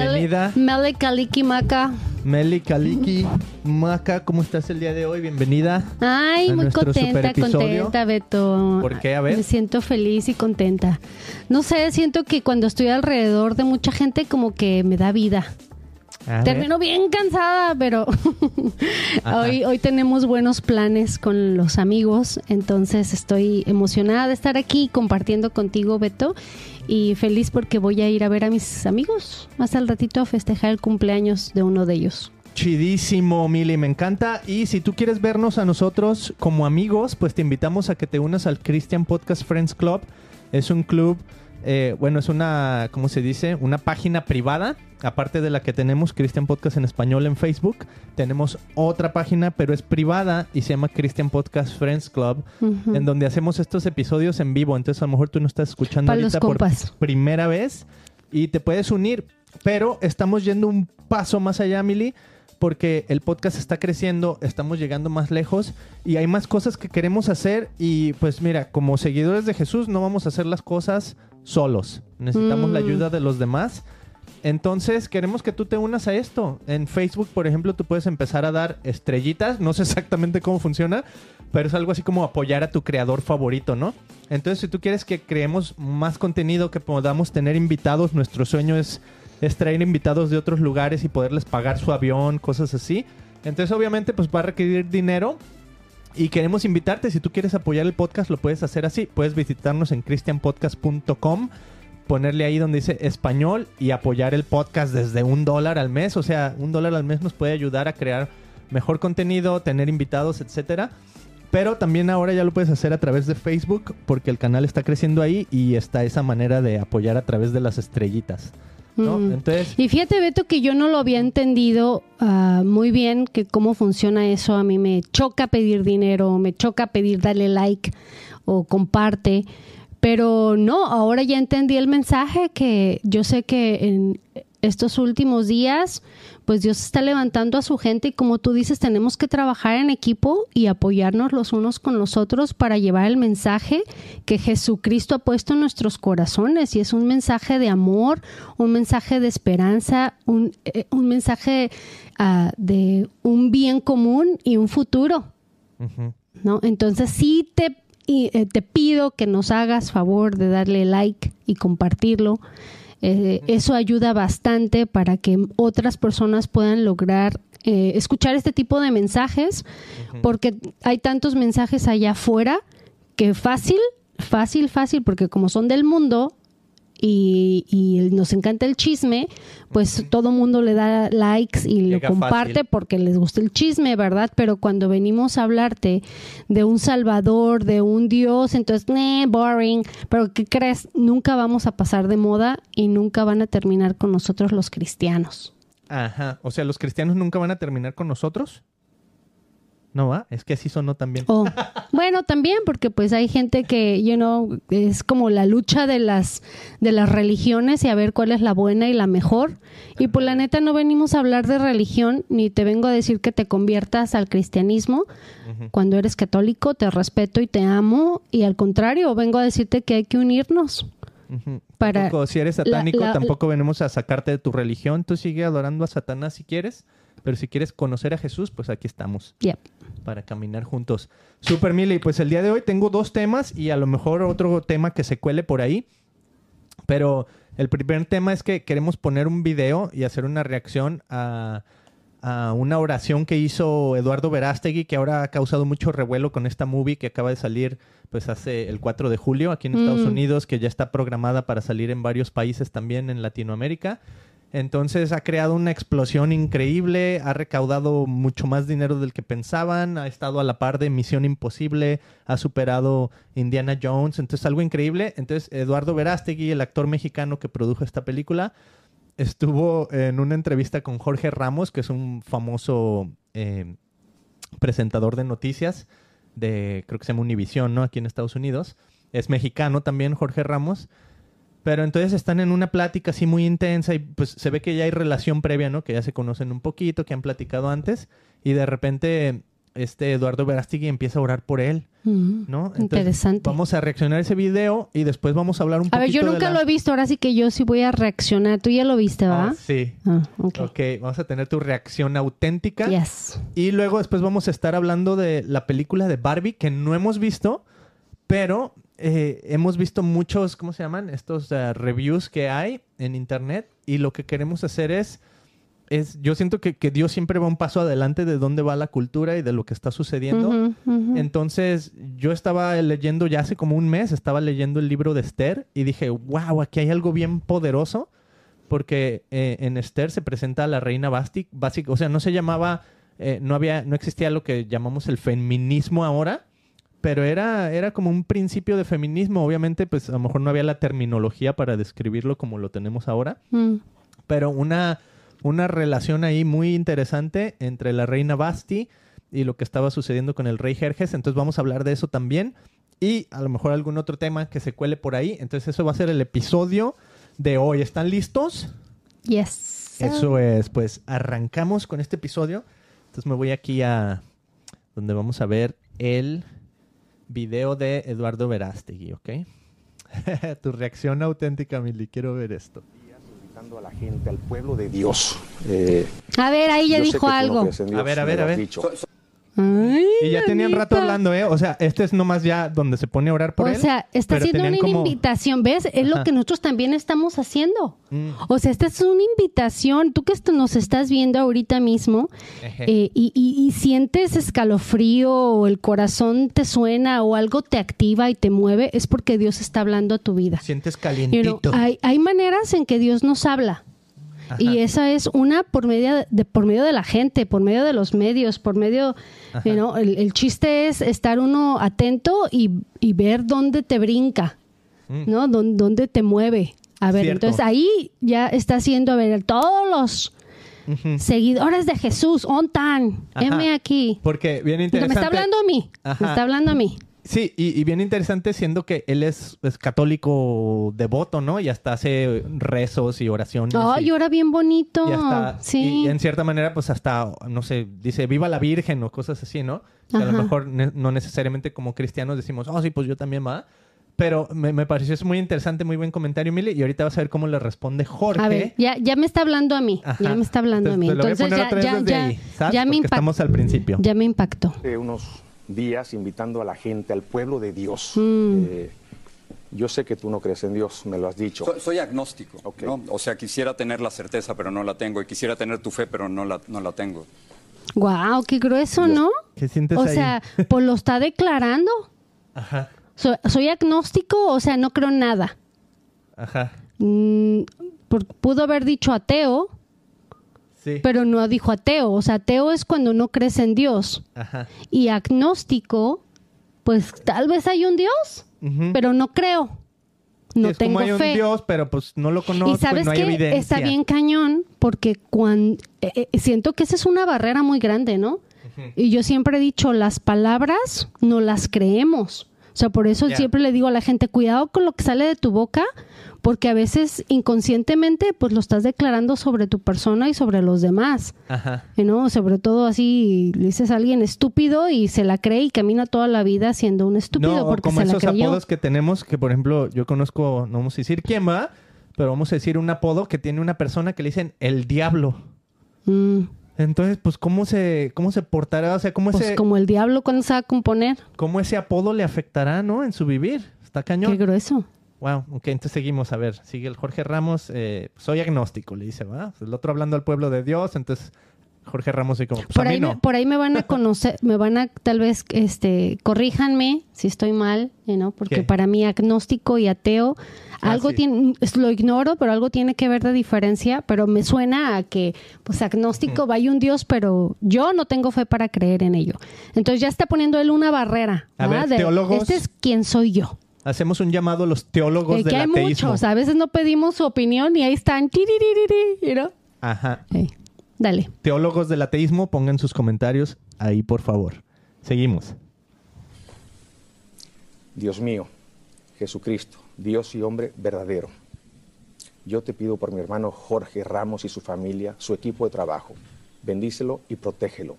Bienvenida. Mele Kaliki Maca. Meli Kaliki Maca, ¿cómo estás el día de hoy? Bienvenida. Ay, muy contenta, contenta, Beto. ¿Por qué? A ver. Me siento feliz y contenta. No sé, siento que cuando estoy alrededor de mucha gente como que me da vida. A ver. Termino bien cansada, pero hoy, hoy tenemos buenos planes con los amigos, entonces estoy emocionada de estar aquí compartiendo contigo, Beto, y feliz porque voy a ir a ver a mis amigos más al ratito a festejar el cumpleaños de uno de ellos. Chidísimo, Mili, me encanta. Y si tú quieres vernos a nosotros como amigos, pues te invitamos a que te unas al Christian Podcast Friends Club. Es un club, eh, bueno, es una, ¿cómo se dice? Una página privada. Aparte de la que tenemos Christian Podcast en español en Facebook, tenemos otra página, pero es privada y se llama Christian Podcast Friends Club, en donde hacemos estos episodios en vivo. Entonces, a lo mejor tú no estás escuchando Pa' los ahorita por primera vez y te puedes unir. Pero estamos yendo un paso más allá, Mili, porque el podcast está creciendo, estamos llegando más lejos y hay más cosas que queremos hacer. Y pues mira, como seguidores de Jesús, no vamos a hacer las cosas solos. Necesitamos la Mm. ayuda de los demás. Entonces, queremos que tú te unas a esto. En Facebook, por ejemplo, tú puedes empezar a dar estrellitas. No sé exactamente cómo funciona, pero es algo así como apoyar a tu creador favorito, ¿no? Entonces, si tú quieres que creemos más contenido, que podamos tener invitados, nuestro sueño es, es traer invitados de otros lugares y poderles pagar su avión, cosas así. Entonces, obviamente, pues va a requerir dinero. Y queremos invitarte, si tú quieres apoyar el podcast, lo puedes hacer así. Puedes visitarnos en christianpodcast.com, ponerle ahí donde dice español y apoyar el podcast desde un dólar al mes. O sea, un dólar al mes nos puede ayudar a crear mejor contenido, tener invitados, etcétera. Pero también ahora ya lo puedes hacer a través de Facebook porque el canal está creciendo ahí y está esa manera de apoyar a través de las estrellitas. ¿No? Mm. Entonces, Y fíjate, Beto, que yo no lo había entendido ah, muy bien, que cómo funciona eso. A mí me choca pedir dinero, me choca pedir darle like o comparte. Pero no, ahora ya entendí el mensaje que yo sé que en estos últimos días, pues Dios está levantando a su gente y como tú dices, tenemos que trabajar en equipo y apoyarnos los unos con los otros para llevar el mensaje que Jesucristo ha puesto en nuestros corazones y es un mensaje de amor, un mensaje de esperanza, un, eh, un mensaje ah, de un bien común y un futuro. ¿no? Entonces sí te, eh, te pido que nos hagas favor de darle like y compartirlo. Eh, eso ayuda bastante para que otras personas puedan lograr eh, escuchar este tipo de mensajes, porque hay tantos mensajes allá afuera que fácil, fácil, fácil, porque como son del mundo y, y nos encanta el chisme, pues todo mundo le da likes y lo comparte fácil. porque les gusta el chisme, ¿verdad? Pero cuando venimos a hablarte de un salvador, de un Dios, entonces, "Nah, boring. Pero ¿qué crees? Nunca vamos a pasar de moda y nunca van a terminar con nosotros los cristianos. Ajá. O sea, los cristianos nunca van a terminar con nosotros. No va, es que así sonó también. Oh, bueno, también porque pues hay gente que, you know, es como la lucha de las de las religiones y a ver cuál es la buena y la mejor. Y pues la neta no venimos a hablar de religión ni te vengo a decir que te conviertas al cristianismo. Cuando eres católico te respeto y te amo y al contrario, vengo a decirte que hay que unirnos. Para- Tampoco, si eres la- satánico, la- tampoco venimos a sacarte de tu religión. Tú sigue adorando a Satanás si quieres. Pero si quieres conocer a Jesús, pues aquí estamos Yep. Para caminar juntos. Super Mili, pues el día de hoy tengo dos temas y a lo mejor otro tema que se cuele por ahí. Pero el primer tema es que queremos poner un video y hacer una reacción a, a una oración que hizo Eduardo Verástegui, que ahora ha causado mucho revuelo con esta movie que acaba de salir pues hace el 4 de julio aquí en Estados Mm. Unidos, que ya está programada para salir en varios países también en Latinoamérica. Entonces ha creado una explosión increíble, ha recaudado mucho más dinero del que pensaban, ha estado a la par de Misión Imposible, ha superado Indiana Jones, entonces algo increíble. Entonces Eduardo Verástegui, el actor mexicano que produjo esta película, estuvo en una entrevista con Jorge Ramos, que es un famoso eh, presentador de noticias de, creo que se llama Univisión, ¿no? Aquí en Estados Unidos. Es mexicano también, Jorge Ramos. Pero entonces están en una plática así muy intensa y pues se ve que ya hay relación previa, ¿no? Que ya se conocen un poquito, que han platicado antes y de repente este Eduardo Verástegui empieza a orar por él, ¿no? Entonces, Interesante. Vamos a reaccionar a ese video y después vamos a hablar un A poquito ver, yo de nunca la- lo he visto, ahora sí que yo sí voy a reaccionar. Tú ya lo viste, Ah, ¿va? sí. Ah, ok. Ok, vamos a tener tu reacción auténtica. Yes. Y luego después vamos a estar hablando de la película de Barbie que no hemos visto, pero eh, hemos visto muchos, ¿cómo se llaman? Estos eh, reviews que hay en internet y lo que queremos hacer es, es yo siento que, que Dios siempre va un paso adelante de dónde va la cultura y de lo que está sucediendo. Entonces, yo estaba leyendo ya hace como un mes, estaba leyendo el libro de Esther y dije, wow, aquí hay algo bien poderoso, porque eh, en Esther se presenta a la reina Basti, básica, o sea, no se llamaba, eh, no había, no existía lo que llamamos el feminismo ahora, pero era, era como un principio de feminismo. Obviamente, pues a lo mejor no había la terminología para describirlo como lo tenemos ahora, Mm. pero una, una relación ahí muy interesante entre la reina Basti y lo que estaba sucediendo con el rey Jerjes. Entonces vamos a hablar de eso también. Y a lo mejor algún otro tema que se cuele por ahí. Entonces eso va a ser el episodio de hoy. ¿Están listos? Yes. Eso es, pues arrancamos con este episodio. Entonces me voy aquí a donde vamos a ver el video de Eduardo Verástegui, ¿ok? tu reacción auténtica, Mili. Quiero ver esto. a la gente, al pueblo de Dios. Eh, A ver, ahí ya dijo algo. A ver, a ver, a ver. dicho. Ay, Y ya tenían rato hablando, ¿eh? O sea, este es nomás ya donde se pone a orar por o él. sea, está haciendo una como- invitación, ¿ves? Es lo que nosotros también estamos haciendo. Mm. O sea, esta es una invitación. Tú que esto nos estás viendo ahorita mismo eh, y, y- y sientes escalofrío o el corazón te suena o algo te activa y te mueve, es porque Dios está hablando a tu vida. Sientes calientito. hay, hay maneras en que Dios nos habla. Ajá. Y esa es una por medio de, por medio de la gente, por medio de los medios, por medio, Know, el, el chiste es estar uno atento y, y ver dónde te brinca, Mm. ¿no? Dón- dónde te mueve. A ver, Cierto. entonces ahí ya está haciendo, a ver, todos los seguidores de Jesús, Ajá. heme aquí. Porque bien Me interesante. está hablando a mí, Ajá. me está hablando a mí. Sí, y, y bien interesante siendo que él es, es católico devoto, ¿no? Y hasta hace rezos y oraciones. Ay, y, llora bien bonito. y hasta, sí. y en cierta manera, pues hasta, no sé, dice, viva la Virgen o cosas así, ¿no? Que a lo mejor ne- no necesariamente como cristianos decimos, oh, sí, pues yo también va. Pero me, me pareció es muy interesante, muy buen comentario, Mili. Y ahorita vas a ver cómo le responde Jorge. A ver, ya, ya me está hablando a mí. Ajá. Ya me está hablando a mí. Entonces ya, ya, ya, ahí, ¿sabes? ya me impactó. estamos al principio. Ya me impactó. Unos días invitando a la gente, al pueblo de Dios. Mm. Eh, yo sé que tú no crees en Dios, me lo has dicho. Soy, soy agnóstico. O sea, quisiera tener la certeza, pero no la tengo. Y quisiera tener tu fe, pero no la, no la tengo. Wow, qué grueso, ¿no? ¿Qué sientes O ahí? sea, pues lo está declarando. Ajá, So- soy agnóstico, o sea, no creo en nada. ajá. Mm, por- pudo haber dicho ateo, Sí. pero no dijo ateo. O sea, ateo es cuando no crees en Dios. Ajá. Y agnóstico, pues tal vez hay un Dios, pero no creo. No es tengo como hay un fe. Dios, pero pues no lo conozco y sabes no hay que evidencia. está bien cañón porque cuando siento que esa es una barrera muy grande, ¿no? Y yo siempre he dicho, las palabras no las creemos. O sea, por eso siempre le digo a la gente, cuidado con lo que sale de tu boca, porque a veces inconscientemente pues lo estás declarando sobre tu persona y sobre los demás. Ajá. Y ¿no? Sobre todo así le dices a alguien estúpido y se la cree y camina toda la vida siendo un estúpido No, porque como se la esos creyó. apodos que tenemos, que por ejemplo, yo conozco, no vamos a decir quién va, pero vamos a decir un apodo que tiene una persona que le dicen el diablo. Mm, Entonces, pues, ¿cómo se, cómo se portará? O sea, ¿cómo, pues ese, como el diablo cuando se va a componer. ¿cómo ese apodo le afectará, no? En su vivir. Está cañón. Qué grueso. Wow, ok, entonces seguimos. A ver, sigue el Jorge Ramos. eh, soy agnóstico, le dice, ¿va? El otro hablando al pueblo de Dios, entonces Jorge Ramos y como, pues por a mí ahí, no. me, por ahí me van a conocer, me van a tal vez, este, corríjanme si estoy mal, know, porque ¿Qué? para mí agnóstico y ateo, Ah, algo sí. tiene, lo ignoro, pero algo tiene que ver de diferencia, pero me suena a que, pues agnóstico, vaya un Dios, pero yo no tengo fe para creer en ello. Entonces ya está poniendo él una barrera. A ver. De. Este es quien soy yo. Hacemos un llamado a los teólogos Eh, del que hay ateísmo. muchos, a veces no pedimos su opinión y ahí están. tiriririri, you know. Ajá. Dale. Teólogos del ateísmo, pongan sus comentarios ahí, por favor. Seguimos. Dios mío, Jesucristo, Dios y hombre verdadero. Yo te pido por mi hermano Jorge Ramos y su familia, su equipo de trabajo. Bendícelo y protégelo.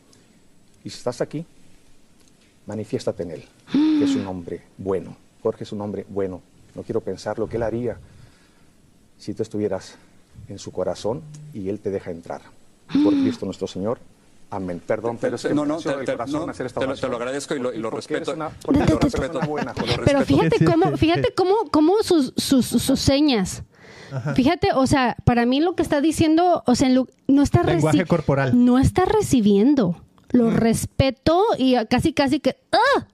Y si estás aquí, manifiéstate en él, que es un hombre bueno. Jorge es un hombre bueno. No quiero pensar lo que él haría si tú estuvieras en su corazón y él te deja entrar. Por Cristo nuestro Señor. Amén. Perdón, pero es que no, no, te, te- corazón no, hacer esta te lo- te lo agradezco y lo, y lo respeto. una- lo respeto. buena. Lo Pero fíjate cómo, fíjate cómo, cómo sus, sus, sus señas. Fíjate, o sea, para mí lo que está diciendo, o sea, no está Lenguaje corporal. No está recibiendo. Lo respeto y casi, casi que, ¡ah!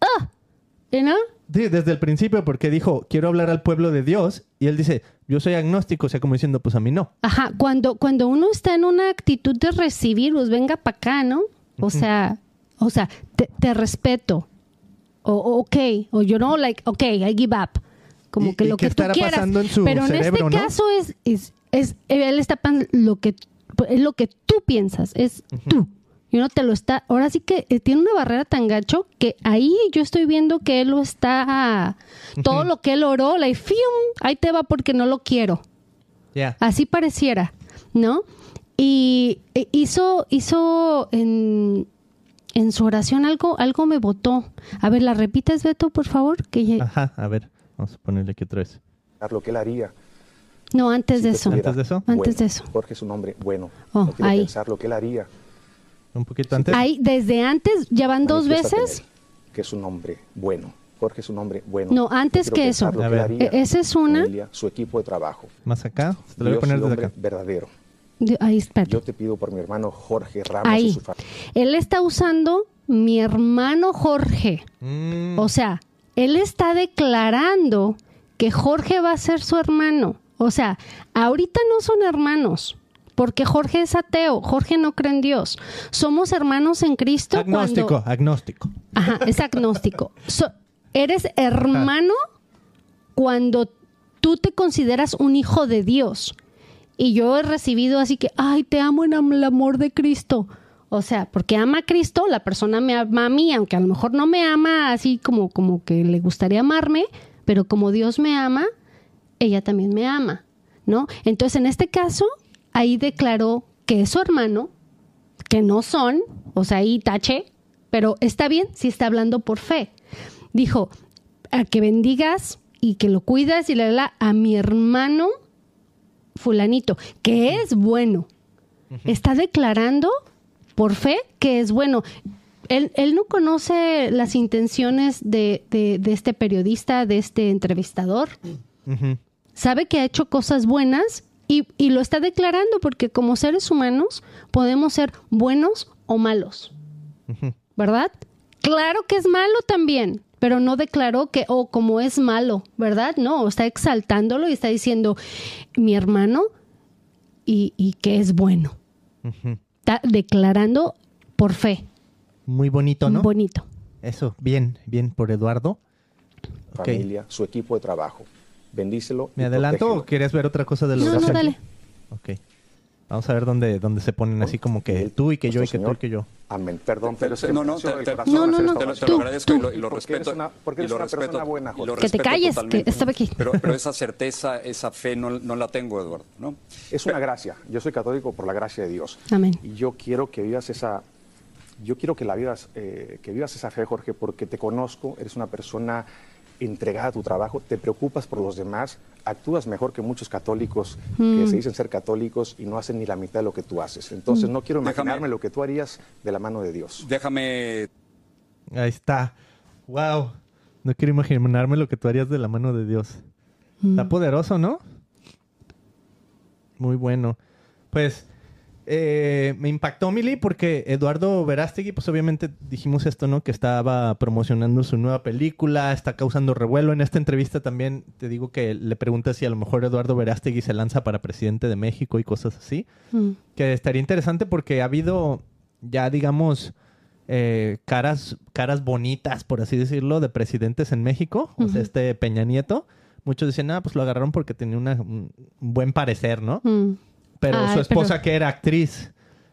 ¡ah! ¿Y no? Sí, desde el principio, porque dijo, quiero hablar al pueblo de Dios. Y él dice, yo soy agnóstico, o sea, como diciendo, pues a mí no. Ajá, cuando, cuando uno está en una actitud de recibir, pues venga para acá, ¿no? O sea, o sea, te, te respeto. O, ok, o yo no, like, ok, I give up. Como ¿Y- que lo que tú quieras. pasando en su Pero en este no? caso es, es, es, él está lo que, es lo que tú piensas, es tú. Y uno te lo está, ahora sí que eh, tiene una barrera tan gacho que ahí yo estoy viendo que él lo está, todo lo que él oró, like, fium, ahí te va porque no lo quiero. Ya. Así pareciera, ¿no? Y e- hizo, hizo en, en su oración algo, algo me votó. A ver, ¿la repites, Beto, por favor? Que ya- Ajá, a ver, vamos a ponerle aquí otra vez. Lo que él haría. No, antes si de eso. ¿Antes de eso? Antes de eso. Jorge es un hombre bueno. Oh, no quiero ahí. pensar lo que él haría. Un poquito antes. Ahí, desde antes, ya van dos veces. que es un hombre bueno. Jorge es un hombre bueno. No, antes que eso. A ver. E- esa es una. familia, su equipo de trabajo. Más acá. Te lo voy a Dios poner y desde acá. verdadero. De- Ahí, espérate. Yo te pido por mi hermano Jorge Ramos y Ahí. su familia. Él está usando mi hermano Jorge. Mm, O sea, él está declarando que Jorge va a ser su hermano. O sea, ahorita no son hermanos, porque Jorge es ateo, Jorge no cree en Dios. Somos hermanos en Cristo agnóstico, cuando... agnóstico. Ajá, es agnóstico. So- eres hermano cuando tú te consideras un hijo de Dios. Y yo he recibido así que, ay, te amo en el amor de Cristo. O sea, porque ama a Cristo, la persona me ama a mí, aunque a lo mejor no me ama así como, como que le gustaría amarme, pero como Dios me ama, ella también me ama, ¿no? Entonces, en este caso, ahí declaró que es su hermano, que no son, o sea, ahí tache, pero está bien si está hablando por fe. Dijo, a que bendigas y que lo cuidas y le da a mi hermano fulanito, que es bueno. Está declarando por fe que es bueno. Él, él no conoce las intenciones de, de- de este periodista, de este entrevistador. Sabe que ha hecho cosas buenas y, y lo está declarando porque como seres humanos podemos ser buenos o malos. ¿Verdad? Claro que es malo también, pero no declaró que, oh, como es malo, ¿verdad? No, está exaltándolo y está diciendo, mi hermano, y, y que es bueno. Está declarando por fe. Muy bonito, ¿no? Bonito. Eso, bien, bien por Eduardo. Familia, su equipo de trabajo. Bendícelo. ¿Me adelanto protégelo. o quieres ver otra cosa de los No, no, dale. Ok. Vamos a ver dónde, dónde se ponen así como que tú y que yo y que tú y Señor. que yo. Amén. Perdón, pero es que No, no, te- corazón No, no, no, Te lo, oración. te lo Tú, agradezco y lo, y lo Porque respeto. eres una- porque y eres lo una persona respeto, buena, y Jorge. lo Que te respeto calles, que estaba aquí. Pero, pero esa certeza, esa fe no, no la tengo, Eduardo. ¿no? Es una gracia. Yo soy católico por la gracia de Dios. Amén. Y yo quiero que vivas esa, yo quiero que la vivas, eh, que vivas esa fe, Jorge, porque te conozco, eres una persona entregada a tu trabajo, te preocupas por los demás, actúas mejor que muchos católicos que se dicen ser católicos y no hacen ni la mitad de lo que tú haces. Entonces no quiero Déjame- imaginarme lo que tú harías de la mano de Dios. Déjame Ahí está. Wow. No quiero imaginarme lo que tú harías de la mano de Dios. Está poderoso, ¿no? Muy bueno. Pues eh, me impactó Mili porque Eduardo Verástegui, pues obviamente dijimos esto, ¿no? Que estaba promocionando su nueva película, está causando revuelo. En esta entrevista también te digo que le preguntas si a lo mejor Eduardo Verástegui se lanza para presidente de México y cosas así. Mm. Que estaría interesante porque ha habido ya, digamos, eh, caras, caras bonitas, por así decirlo, de presidentes en México. O sea, este Peña Nieto. Muchos dicen, ah, pues lo agarraron porque tenía una- un buen parecer, ¿no? Mm. Pero Ay, su esposa pero- que era actriz,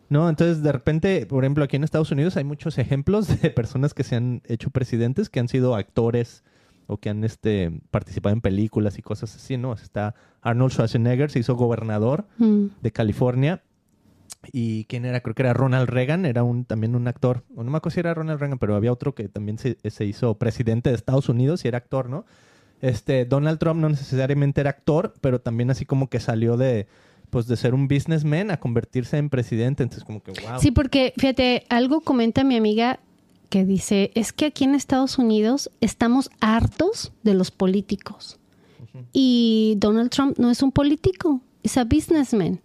¿no? Entonces, de repente, por ejemplo, aquí en Estados Unidos hay muchos ejemplos de personas que se han hecho presidentes, que han sido actores o que han este, participado en películas y cosas así, ¿no? Está Arnold Schwarzenegger, se hizo gobernador Mm. de California. y quién era, creo que era Ronald Reagan, era un también un actor, o no me acuerdo si era Ronald Reagan, pero había otro que también se, se hizo presidente de Estados Unidos y era actor, ¿no? Este, Donald Trump no necesariamente era actor, pero también así como que salió de, pues de ser un businessman a convertirse en presidente. Entonces, como que, wow. Sí, porque fíjate, algo comenta mi amiga que dice, es que aquí en Estados Unidos estamos hartos de los políticos. Y Donald Trump no es un político, es un businessman.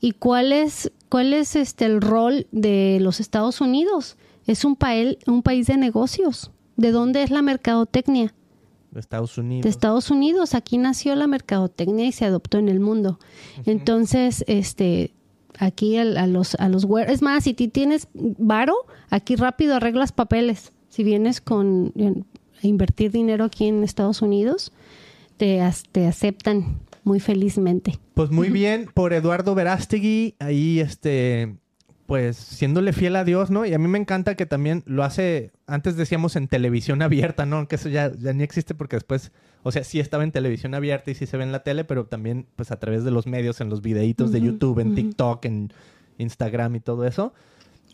¿Y cuál es, cuál es este, el rol de los Estados Unidos? Es un, pael- un país de negocios. ¿De dónde es la mercadotecnia? De Estados Unidos. de Estados Unidos. Aquí nació la mercadotecnia y se adoptó en el mundo. Entonces, este, aquí a, a los a los es más, si ti tienes varo, aquí rápido arreglas papeles. Si vienes con a invertir dinero aquí en Estados Unidos, te, te aceptan muy felizmente. Pues muy bien por Eduardo Verástegui, ahí este, pues siéndole fiel a Dios, ¿no? Y a mí me encanta que también lo hace, antes decíamos en televisión abierta, ¿no? Aunque eso ya, ya ni existe porque después, o sea, sí estaba en televisión abierta y sí se ve en la tele, pero también pues a través de los medios, en los videitos de YouTube, en. TikTok, en Instagram y todo eso.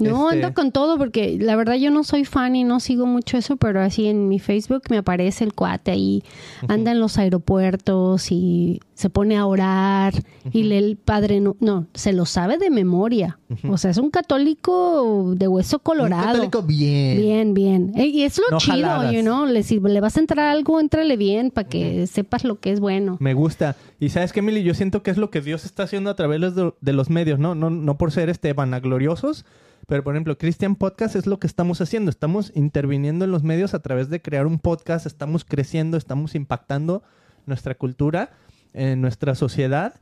No, Este, ando con todo porque la verdad yo no soy fan y no sigo mucho eso, pero así en mi Facebook me aparece el cuate ahí, anda en los aeropuertos y se pone a orar y lee el padre, no, no, se lo sabe de memoria. O sea, es un católico de hueso colorado. Un católico bien. Bien, bien. Eh, Y es lo No chido, jaladas. you know? Le, si le vas a entrar a algo, entrale bien para que sepas lo que es bueno. Me gusta. Y sabes qué, Emily, yo siento que es lo que Dios está haciendo a través de, de los medios, ¿no? No, no por ser este vanagloriosos, pero por ejemplo, Christian Podcast es lo que estamos haciendo. Estamos interviniendo en los medios a través de crear un podcast, estamos creciendo, estamos impactando nuestra cultura, en nuestra sociedad.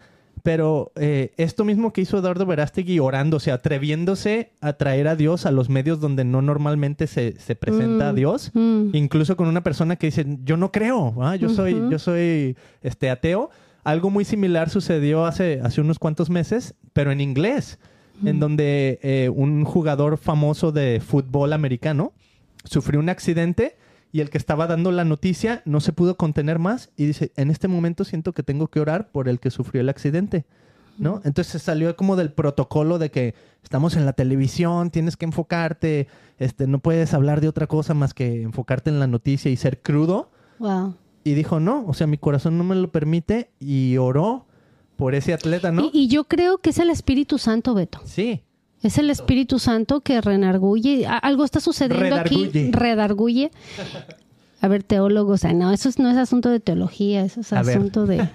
Pero eh, esto mismo que hizo Eduardo Verástegui orando, o sea, atreviéndose a traer a Dios a los medios donde no normalmente se, se presenta a Mm, Dios, mm. incluso con una persona que dice yo no creo ¿ah? yo soy yo soy este ateo algo muy similar sucedió hace hace unos cuantos meses pero en inglés en donde eh, un jugador famoso de fútbol americano sufrió un accidente y el que estaba dando la noticia no se pudo contener más y dice en este momento siento que tengo que orar por el que sufrió el accidente ¿no? Entonces se salió como del protocolo de que estamos en la televisión, tienes que enfocarte, este, no puedes hablar de otra cosa más que enfocarte en la noticia y ser crudo. Wow. Y dijo, no, o sea, mi corazón no me lo permite y oró por ese atleta, ¿no? Y, y yo creo que es el Espíritu Santo, Beto. Sí, Es el Espíritu Santo que renarguye. Algo está sucediendo aquí. Redarguye. A ver, teólogos. no, eso es- no es asunto de teología, eso es A ver. asunto de,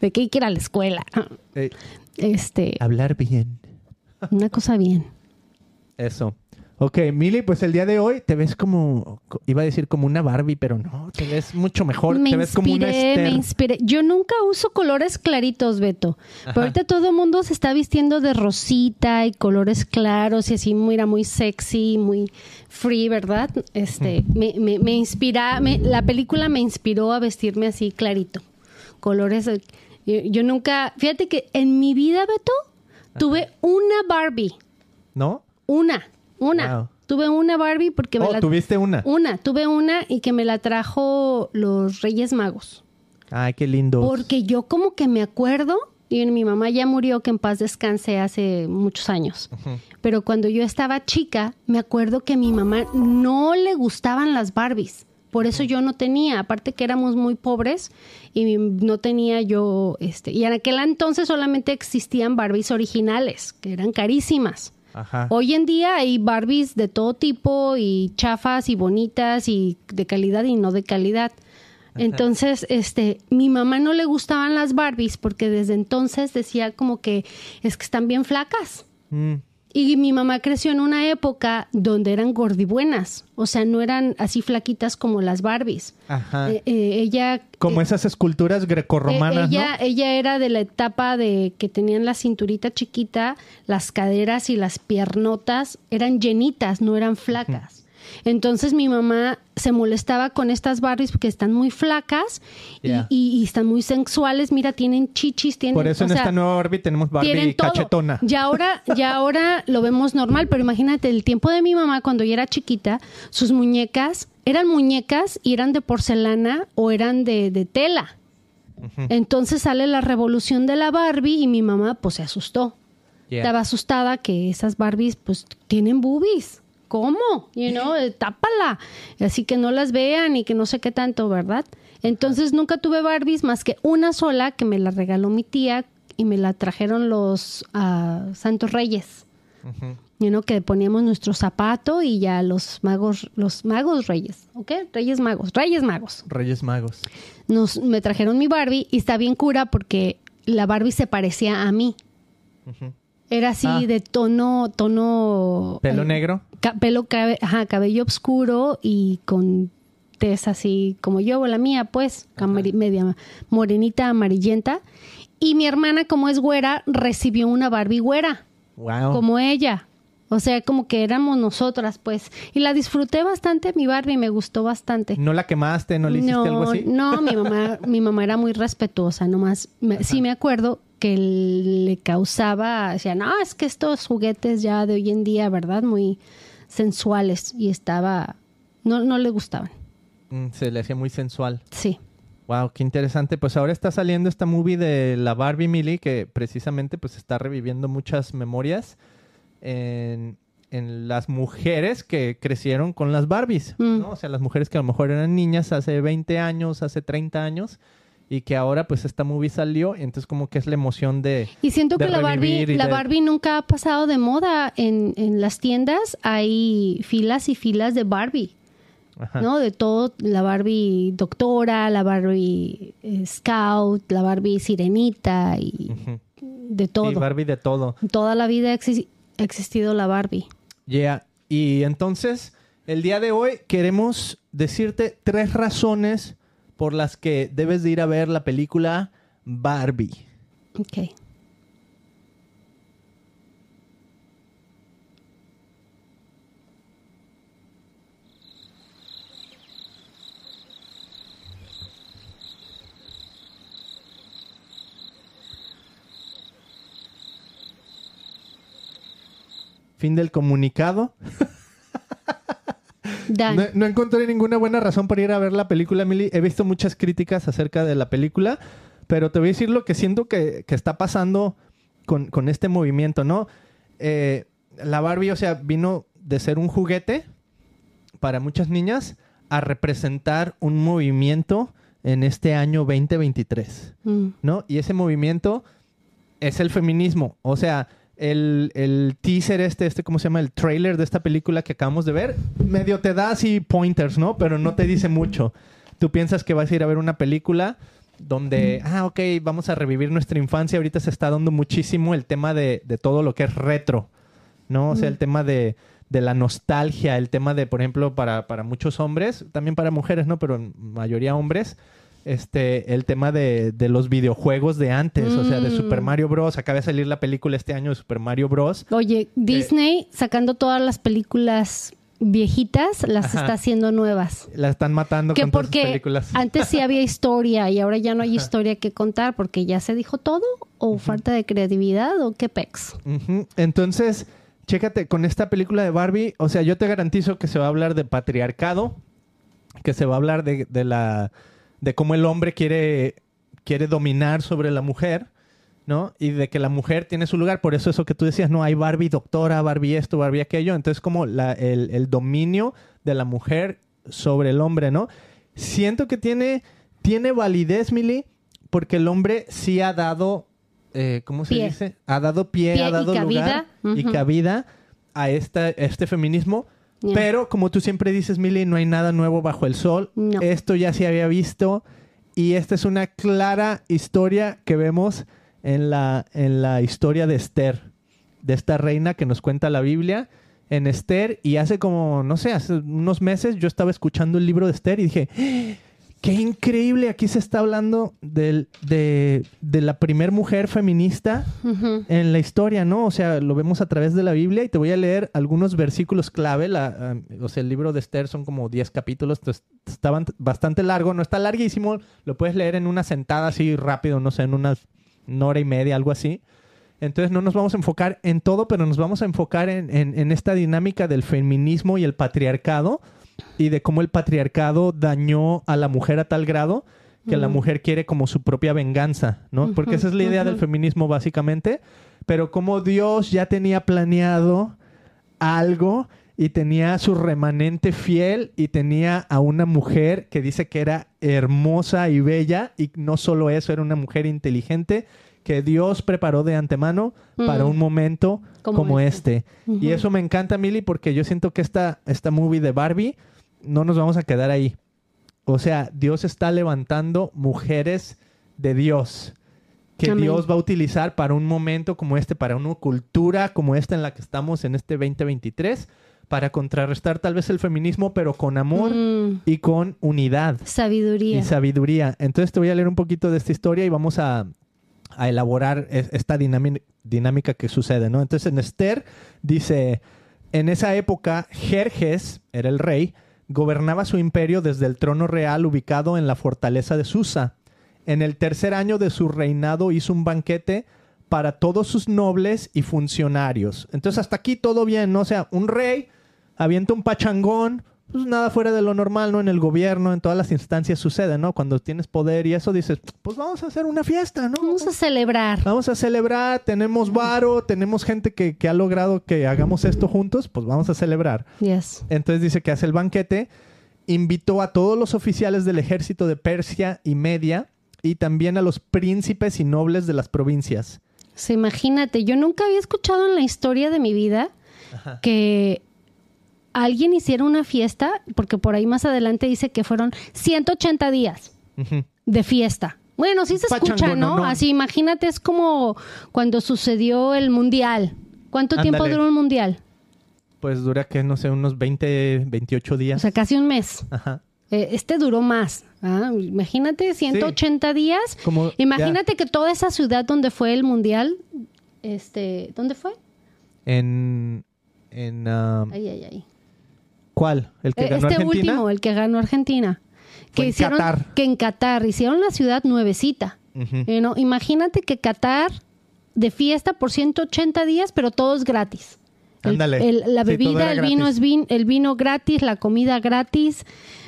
de que hay que ir a la escuela. eh, Este, hablar bien. una cosa bien. Eso. Ok, Mili, pues el día de hoy te ves como, co- iba a decir como una Barbie, pero no, te ves mucho mejor, me te ves como una inspiré, me Esther. inspiré. Yo nunca uso colores claritos, Beto. Pero ahorita todo el mundo se está vistiendo de rosita y colores claros y así, mira, muy sexy, muy free, ¿verdad? Este, me, me, me inspira, me- la película me inspiró a vestirme así clarito. Colores. eh, Yo, yo nunca, fíjate que en mi vida, Beto, tuve una Barbie. ¿No? Una, una. Wow. Tuve una Barbie porque me Oh, la... tuviste una. Una, tuve una y que me la trajo los Reyes Magos. Ay, qué lindo. Porque yo como que me acuerdo, y mi mamá ya murió, que en paz descanse hace muchos años. Pero cuando yo estaba chica, me acuerdo que a mi mamá no le gustaban las Barbies. Por eso yo no tenía, aparte que éramos muy pobres y no tenía yo, este, y en aquel entonces solamente existían Barbies originales, que eran carísimas. Ajá. Hoy en día hay Barbies de todo tipo y chafas y bonitas y de calidad y no de calidad. Entonces, este, mi mamá no le gustaban las Barbies porque desde entonces decía como que es que están bien flacas. Mm, Y mi mamá creció en una época donde eran gordibuenas, o sea, no eran así flaquitas como las Barbies. Ajá. Eh, eh, ella como eh, esas esculturas grecorromanas, eh, ella, ¿no? ella era de la etapa de que tenían la cinturita chiquita, las caderas y las piernotas eran llenitas, no eran flacas. Entonces mi mamá se molestaba con estas Barbies porque están muy flacas y- Yeah. y, y están muy sensuales. Mira, tienen chichis, tienen. Por eso o en sea, esta nueva Barbie tenemos Barbie cachetona. Y ahora, ya ahora lo vemos normal, pero imagínate, el tiempo de mi mamá cuando ella era chiquita, sus muñecas eran muñecas y eran de porcelana o eran de, de tela. Entonces sale la revolución de la Barbie y mi mamá pues se asustó. Yeah. Estaba asustada que esas Barbies pues tienen boobies. ¿Cómo? You know, tápala. Así que no las vean y que no sé qué tanto, ¿verdad? Entonces nunca tuve Barbies más que una sola que me la regaló mi tía y me la trajeron los ah, Santos Reyes. Ujú. You know, que poníamos nuestro zapato y ya los magos, los magos reyes, ¿ok? Reyes magos, reyes magos. Reyes Magos. Nos, me trajeron mi Barbie y está bien cura porque la Barbie se parecía a mí. Ujú. Era así Ah. de tono, tono... Pelo eh, negro. ca- pelo, cabe- ajá, cabello oscuro y con tez así como yo o la mía, pues, media morenita, amarillenta. Y mi hermana, como es güera, recibió una Barbie güera, Wow. como ella. O sea, como que éramos nosotras, pues. Y la disfruté bastante, mi Barbie, me gustó bastante. ¿No la quemaste? ¿No le hiciste no, algo así? no, mi mamá, mi mamá era muy respetuosa, nomás. me- sí me acuerdo que le causaba, decía, no, es que estos juguetes ya de hoy en día, ¿verdad? Muy sensuales y estaba, no, no le gustaban. Mm, se le hacía muy sensual. Sí. Wow, qué interesante. Pues ahora está saliendo esta movie de la Barbie Millie que precisamente pues está reviviendo muchas memorias en, en las mujeres que crecieron con las Barbies, Mm. ¿no? O sea, las mujeres que a lo mejor eran niñas hace 20 años, hace 30 años y que ahora pues esta movie salió y entonces como que es la emoción de... Y siento de que la Barbie, y la de- Barbie nunca ha pasado de moda. En, en las tiendas hay filas y filas de Barbie. Ajá. ¿no? De todo, la Barbie doctora, la Barbie eh, scout, la Barbie sirenita y de todo. Sí, Barbie de todo. Toda la vida ha exi- ha existido la Barbie. Yeah. Y entonces, el día de hoy queremos decirte tres razones por las que debes de ir a ver la película Barbie. Ok. Fin del comunicado. No, no encontré ninguna buena razón para ir a ver la película, Emily. He visto muchas críticas acerca de la película, pero te voy a decir lo que siento que, que está pasando con, con este movimiento, ¿no? Eh, la Barbie, o sea, vino de ser un juguete para muchas niñas a representar un movimiento en este año 2023. Mm. ¿no? Y ese movimiento es el feminismo. O sea, el, el teaser este, este, ¿cómo se llama? El trailer de esta película que acabamos de ver, medio te da así pointers, ¿no? Pero no te dice mucho. Tú piensas que vas a ir a ver una película donde, ah, ok, vamos a revivir nuestra infancia. Ahorita se está dando muchísimo el tema de, de todo lo que es retro, ¿no? O sea, el tema de, de la nostalgia, el tema de, por ejemplo, para, para muchos hombres, también para mujeres, ¿no? Pero en mayoría hombres, este, el tema de, de los videojuegos de antes, o sea, de Mm. Super Mario Bros. Acaba de salir la película este año de Super Mario Bros. Oye, Disney sacando todas las películas viejitas las Ajá. está haciendo nuevas. La están matando Que con todas sus porque películas. antes sí había historia y ahora ya no hay historia que contar porque ya se dijo todo o falta de creatividad o qué pex. Ujú. Entonces, chécate, con esta película de Barbie, o sea, yo te garantizo que se va a hablar de patriarcado, que se va a hablar de, de la de cómo el hombre quiere, quiere dominar sobre la mujer, ¿no? Y de que la mujer tiene su lugar. Por eso eso que tú decías, no, hay Barbie doctora, Barbie esto, Barbie aquello. Entonces, como la- el, el dominio de la mujer sobre el hombre, ¿no? Siento que tiene, tiene validez, Mili, porque el hombre sí ha dado, eh, ¿cómo se Pie. dice? Ha dado pie, Pie ha y dado lugar y cabida a esta, este feminismo. Pero como tú siempre dices, Mili, no hay nada nuevo bajo el sol. No. Esto ya se había visto y esta es una clara historia que vemos en la, en la historia de Esther, de esta reina que nos cuenta la Biblia en Esther y hace como, no sé, hace unos meses yo estaba escuchando el libro de Esther y dije, "¡Ah! Qué increíble, aquí se está hablando del- de, de la primer mujer feminista en la historia, ¿no? O sea, lo vemos a través de la Biblia y te voy a leer algunos versículos clave. La, ah, o sea, el libro de Esther son como 10 capítulos, entonces estaban bastante largo, no está larguísimo, lo puedes leer en una sentada así rápido, no sé, en una, una hora y media, algo así. Entonces no nos vamos a enfocar en todo, pero nos vamos a enfocar en, en- en esta dinámica del feminismo y el patriarcado y de cómo el patriarcado dañó a la mujer a tal grado que la mujer quiere como su propia venganza, ¿no? Porque esa es la idea del feminismo básicamente, pero como Dios ya tenía planeado algo y tenía su remanente fiel y tenía a una mujer que dice que era hermosa y bella y no solo eso, era una mujer inteligente que Dios preparó de antemano para un momento como, este. Y eso me encanta, Milly, porque yo siento que esta, esta movie de Barbie no nos vamos a quedar ahí. O sea, Dios está levantando mujeres de Dios que Dios va a utilizar para un momento como este, para una cultura como esta en la que estamos en este 2023 para contrarrestar tal vez el feminismo, pero con amor mm. y con unidad. Sabiduría. Y sabiduría. Entonces te voy a leer un poquito de esta historia y vamos a, elaborar esta dinámica que sucede, ¿no? Entonces en dice, en esa época Jerjes era el rey, gobernaba su imperio desde el trono real ubicado en la fortaleza de Susa. En el tercer año de su reinado hizo un banquete para todos sus nobles y funcionarios. Entonces hasta aquí todo bien, ¿no? O sea, un rey avienta un pachangón, pues nada fuera de lo normal, ¿no? En el gobierno, en todas las instancias sucede, ¿no? Cuando tienes poder y eso dices, pues vamos a hacer una fiesta, ¿no? Vamos a celebrar. Vamos a celebrar, tenemos varo, tenemos gente que, ha logrado que hagamos esto juntos, pues vamos a celebrar. Yes. Entonces dice que hace el banquete, invitó a todos los oficiales del ejército de Persia y Media y también a los príncipes y nobles de las provincias. Sí, imagínate, yo nunca había escuchado en la historia de mi vida que alguien hiciera una fiesta, porque por ahí más adelante dice que fueron 180 días de fiesta. Bueno, sí se escucha, ¿no? Así, imagínate, es como cuando sucedió el mundial. ¿Cuánto tiempo duró un mundial? Pues dura que, no sé, unos 20, 28 días. O sea, casi un mes. Ajá. Eh, este duró más. ¿ah? Imagínate, 180 días. Imagínate que toda esa ciudad donde fue el mundial, este, ¿dónde fue? En, en, um, ay, ay, ay. ¿Cuál? ¿El que eh, ganó este último, el que ganó Argentina. Que hicieron, en Qatar. Que en Qatar hicieron la ciudad nuevecita. Eh, imagínate que Qatar de fiesta por 180 días, pero todo es gratis. Ándale. la bebida, el vino es vin, el vino gratis, la comida gratis.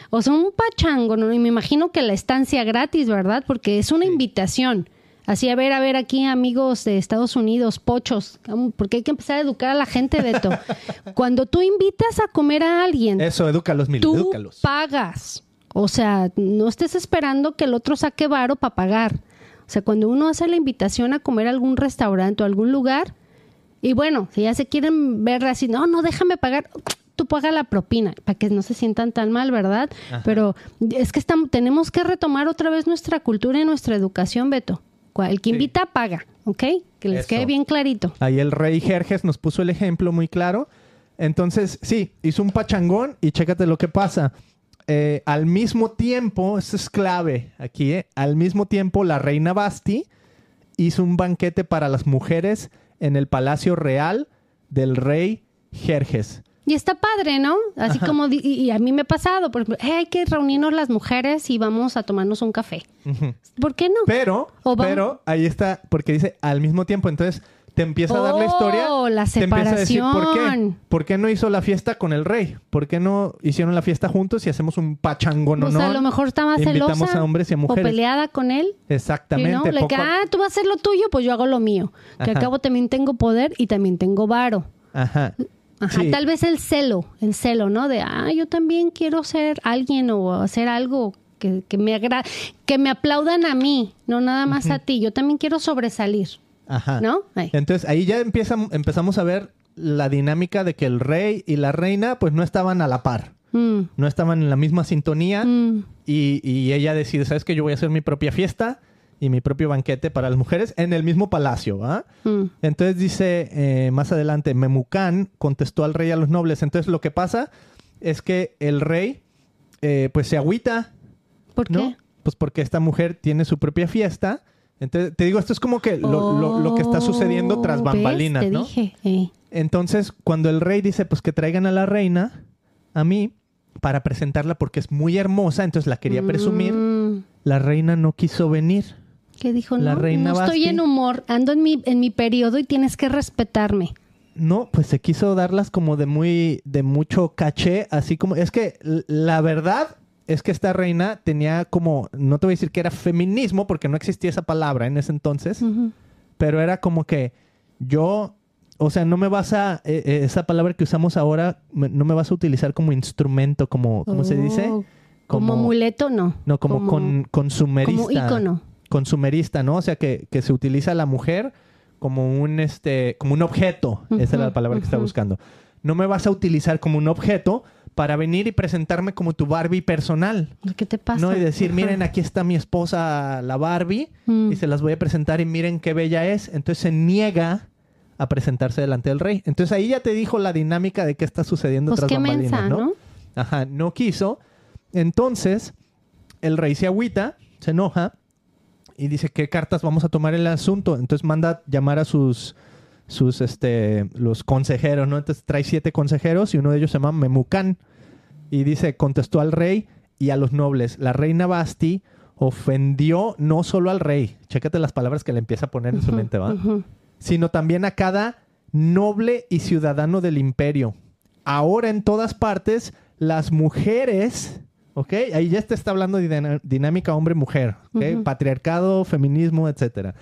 O sea, un pachango, ¿no? Y me imagino que la estancia gratis, ¿verdad? Porque es una invitación. Así, a ver, a ver, aquí amigos de Estados Unidos, pochos, porque hay que empezar a educar a la gente, Beto. Cuando tú invitas a comer a alguien, eso, edúcalos, mil, tú pagas. O sea, no estés esperando que el otro saque varo para pagar. O sea, cuando uno hace la invitación a comer a algún restaurante o algún lugar, y bueno, si ya se quieren ver así, no, no, déjame pagar, tú paga la propina, para que no se sientan tan mal, ¿verdad? Pero es que estamos, tenemos que retomar otra vez nuestra cultura y nuestra educación, Beto. El que invita paga, ¿ok? Que les quede bien clarito. Ahí el rey Jerjes nos puso el ejemplo muy claro. Entonces, sí, hizo un pachangón y chécate lo que pasa. Eh, al mismo tiempo, esto es clave aquí, ¿eh? al mismo tiempo la reina Basti hizo un banquete para las mujeres en el palacio real del rey Jerjes. Y está padre, ¿no? Así como, y, a mí me ha pasado, por ejemplo, hay que reunirnos las mujeres y vamos a tomarnos un café. ¿Por qué no? Pero, pero ahí está, porque dice al mismo tiempo, entonces te empieza a dar la historia. Oh, la separación. ¿por qué? ¿Por qué no hizo la fiesta con el rey? ¿Por qué no hicieron la fiesta juntos y hacemos un pachango, no? Pues a lo mejor está más celosa. a hombres y a mujeres. O peleada con él. Exactamente. Le ah, tú vas a hacer lo tuyo, pues yo hago lo mío. Que al cabo también tengo poder y también tengo varo. Ajá. Ajá, tal vez el celo, el celo, ¿no? De, ah, yo también quiero ser alguien o hacer algo que, que me agra que me aplaudan a mí, no nada más a ti. Yo también quiero sobresalir. Ajá. ¿No? Entonces ahí ya empieza, empezamos a ver la dinámica de que el rey y la reina pues no estaban a la par. Mm. No estaban en la misma sintonía mm. y, y, ella decide, ¿sabes que Yo voy a hacer mi propia fiesta y mi propio banquete para las mujeres en el mismo palacio. Mm. Entonces dice eh, más adelante, Memucán contestó al rey a los nobles. Entonces lo que pasa es que el rey eh, pues se agüita. ¿Por qué? Pues porque esta mujer tiene su propia fiesta. Entonces, te digo, esto es como que lo, que está sucediendo tras oh, bambalinas, ¿no? Eh. Entonces, cuando el rey dice, pues que traigan a la reina, a mí, para presentarla porque es muy hermosa, entonces la quería presumir, mm. la reina no quiso venir. ¿Qué dijo, la no, reina no estoy en humor, ando en mi, en mi periodo y tienes que respetarme. No, pues se quiso darlas como de muy, de mucho caché, así como, es que la verdad es que esta reina tenía como, no te voy a decir que era feminismo, porque no existía esa palabra en ese entonces, pero era como que yo, o sea, no me vas a, eh, eh, esa palabra que usamos ahora, me- no me vas a utilizar como instrumento, como, ¿cómo se dice? Oh, Como, amuleto, no. No, como, con, consumerista. Como ícono. Consumerista, ¿no? O sea, que, que se utiliza a la mujer como un, este, como un objeto. Esa era la palabra que ujú. buscando. No me vas a utilizar como un objeto para venir y presentarme como tu Barbie personal. ¿Qué te pasa? No, y decir, miren, aquí está mi esposa, la Barbie, Mm. y se las voy a presentar y miren qué bella es. Entonces se niega a presentarse delante del rey. Entonces ahí ya te dijo la dinámica de qué está sucediendo Pues tras qué mensa, ¿no? ¿no? Ajá, no quiso. Entonces, el rey se agüita, se enoja y dice, ¿qué cartas vamos a tomar en el asunto? Entonces manda llamar a sus, sus, este, los consejeros, ¿no? Entonces trae siete consejeros y uno de ellos se llama Memucán. Y dice, contestó al rey y a los nobles, la reina Basti ofendió no solo al rey, chécate las palabras que le empieza a poner en su mente, ¿va? Sino también a cada noble y ciudadano del imperio. Ahora en todas partes, las mujeres, ¿ok? Ahí ya te está hablando de dinámica hombre-mujer. Patriarcado, feminismo, etcétera.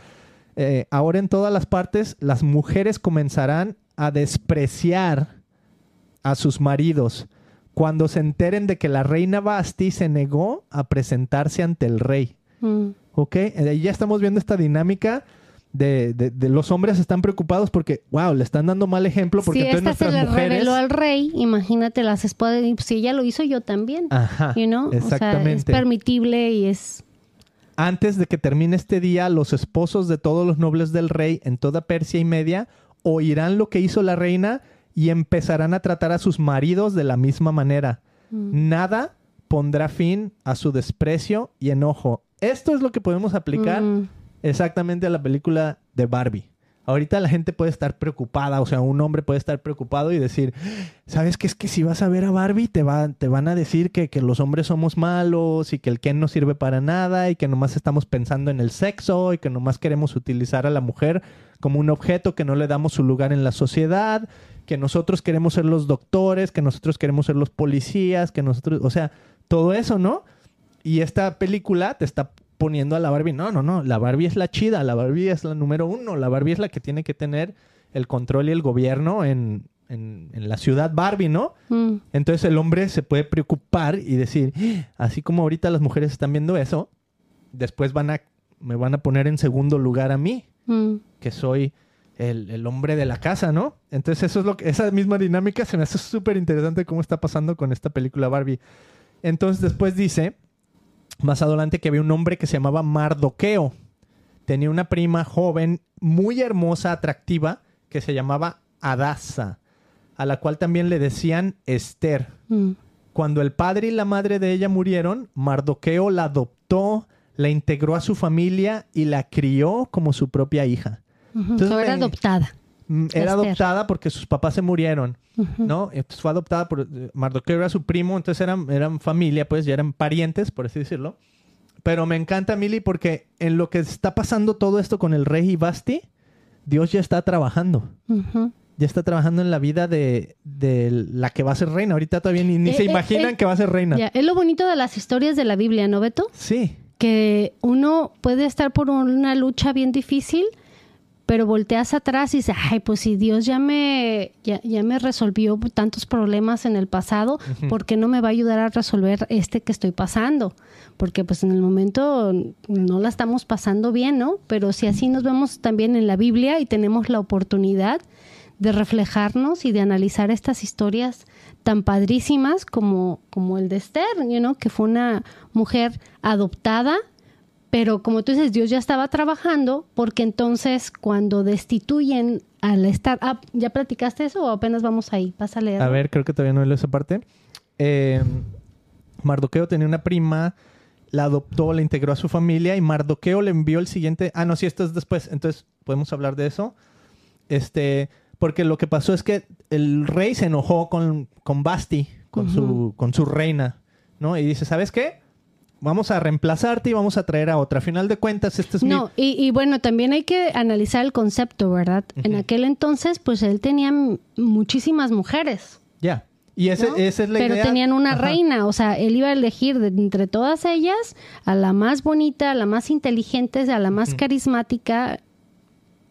Eh, ahora en todas las partes, las mujeres comenzarán a despreciar a sus maridos cuando se enteren de que la reina Basti se negó a presentarse ante el rey. Mm. ¿Ok? Eh, Ahí ya estamos viendo esta dinámica de, de- de los hombres están preocupados porque, wow, le están dando mal ejemplo porque si entonces esta se le mujeres... reveló al rey, imagínate las esposas. Si ella lo hizo, yo también. Ajá, you know? O sea, es exactamente. permitible y es... Antes de que termine este día, los esposos de todos los nobles del rey en toda Persia y Media oirán lo que hizo la reina y empezarán a tratar a sus maridos de la misma manera. Mm. Nada pondrá fin a su desprecio y enojo. Esto es lo que podemos aplicar Mm. Exactamente a la película de Barbie. Ahorita la gente puede estar preocupada, o sea, un hombre puede estar preocupado y decir, ¿sabes qué? Es que si vas a ver a Barbie te, te van a decir que, que los hombres somos malos y que el Ken no sirve para nada y que nomás estamos pensando en el sexo y que nomás queremos utilizar a la mujer como un objeto que no le damos su lugar en la sociedad, que nosotros queremos ser los doctores, que nosotros queremos ser los policías, que nosotros, o sea, todo eso, ¿no? Y esta película te está poniendo a la Barbie. No, no, no. La Barbie es la chida. La Barbie es la número uno. La Barbie es la que tiene que tener el control y el gobierno en, en- en la ciudad Barbie, ¿no? Mm. Entonces el hombre se puede preocupar y decir, "Ah, así como ahorita las mujeres están viendo eso, después van a, me van a poner en segundo lugar a mí, Mm. que soy el, el hombre de la casa, ¿no? Entonces eso es lo que, esa misma dinámica se me hace súper interesante cómo está pasando con esta película Barbie. Entonces después dice, más adelante, que había un hombre que se llamaba Mardoqueo. Tenía una prima joven, muy hermosa, atractiva, que se llamaba Adasa, a la cual también le decían Esther. Mm. Cuando el padre y la madre de ella murieron, Mardoqueo la adoptó, la integró a su familia y la crió como su propia hija. Ujú. Entonces me- adoptada. Era adoptada porque sus papás se murieron. ¿no? Entonces fue adoptada por Mardoqueo era su primo, entonces eran, eran familia, pues ya eran parientes, por así decirlo. Pero me encanta, Mili, porque en lo que está pasando todo esto con el rey y Basti, Dios ya está trabajando. Ya está trabajando en la vida de, de la que va a ser reina. Ahorita todavía ni, ni Eh, se eh, imaginan eh, que va a ser reina. Ya, Es lo bonito de las historias de la Biblia, ¿no, Beto? Sí. que uno puede estar por una lucha bien difícil, pero volteas atrás y dices, ay, pues si Dios ya me, ya, ya me resolvió tantos problemas en el pasado, ¿por qué no me va a ayudar a resolver este que estoy pasando? Porque pues en el momento no la estamos pasando bien, ¿no? Pero si así nos vemos también en la Biblia y tenemos la oportunidad de reflejarnos y de analizar estas historias tan padrísimas como, como el de Esther, you know, que fue una mujer adoptada, pero como tú dices, Dios ya estaba trabajando, porque entonces cuando destituyen a la startup, ¿ya platicaste eso o apenas vamos ahí? Pasa a leer. A ver, creo que todavía no leo esa parte. Eh, Mardoqueo tenía una prima, la adoptó, la integró a su familia y Mardoqueo le envió el siguiente. Ah, no, sí, esto es después. Entonces, podemos hablar de eso. Este, porque lo que pasó es que el rey se enojó con, con Basti, con, su, con su reina, ¿no? Y dice, ¿sabes qué? Vamos a reemplazarte y vamos a traer a otra. A final de cuentas, este es mi... No, y, y bueno, también hay que analizar el concepto, ¿verdad? En aquel entonces, pues él tenía muchísimas mujeres. Ya. Y ese- ¿no? esa es la Pero idea. tenían una Ajá. reina, o sea, él iba a elegir de entre todas ellas a la más bonita, a la más inteligente, a la más carismática.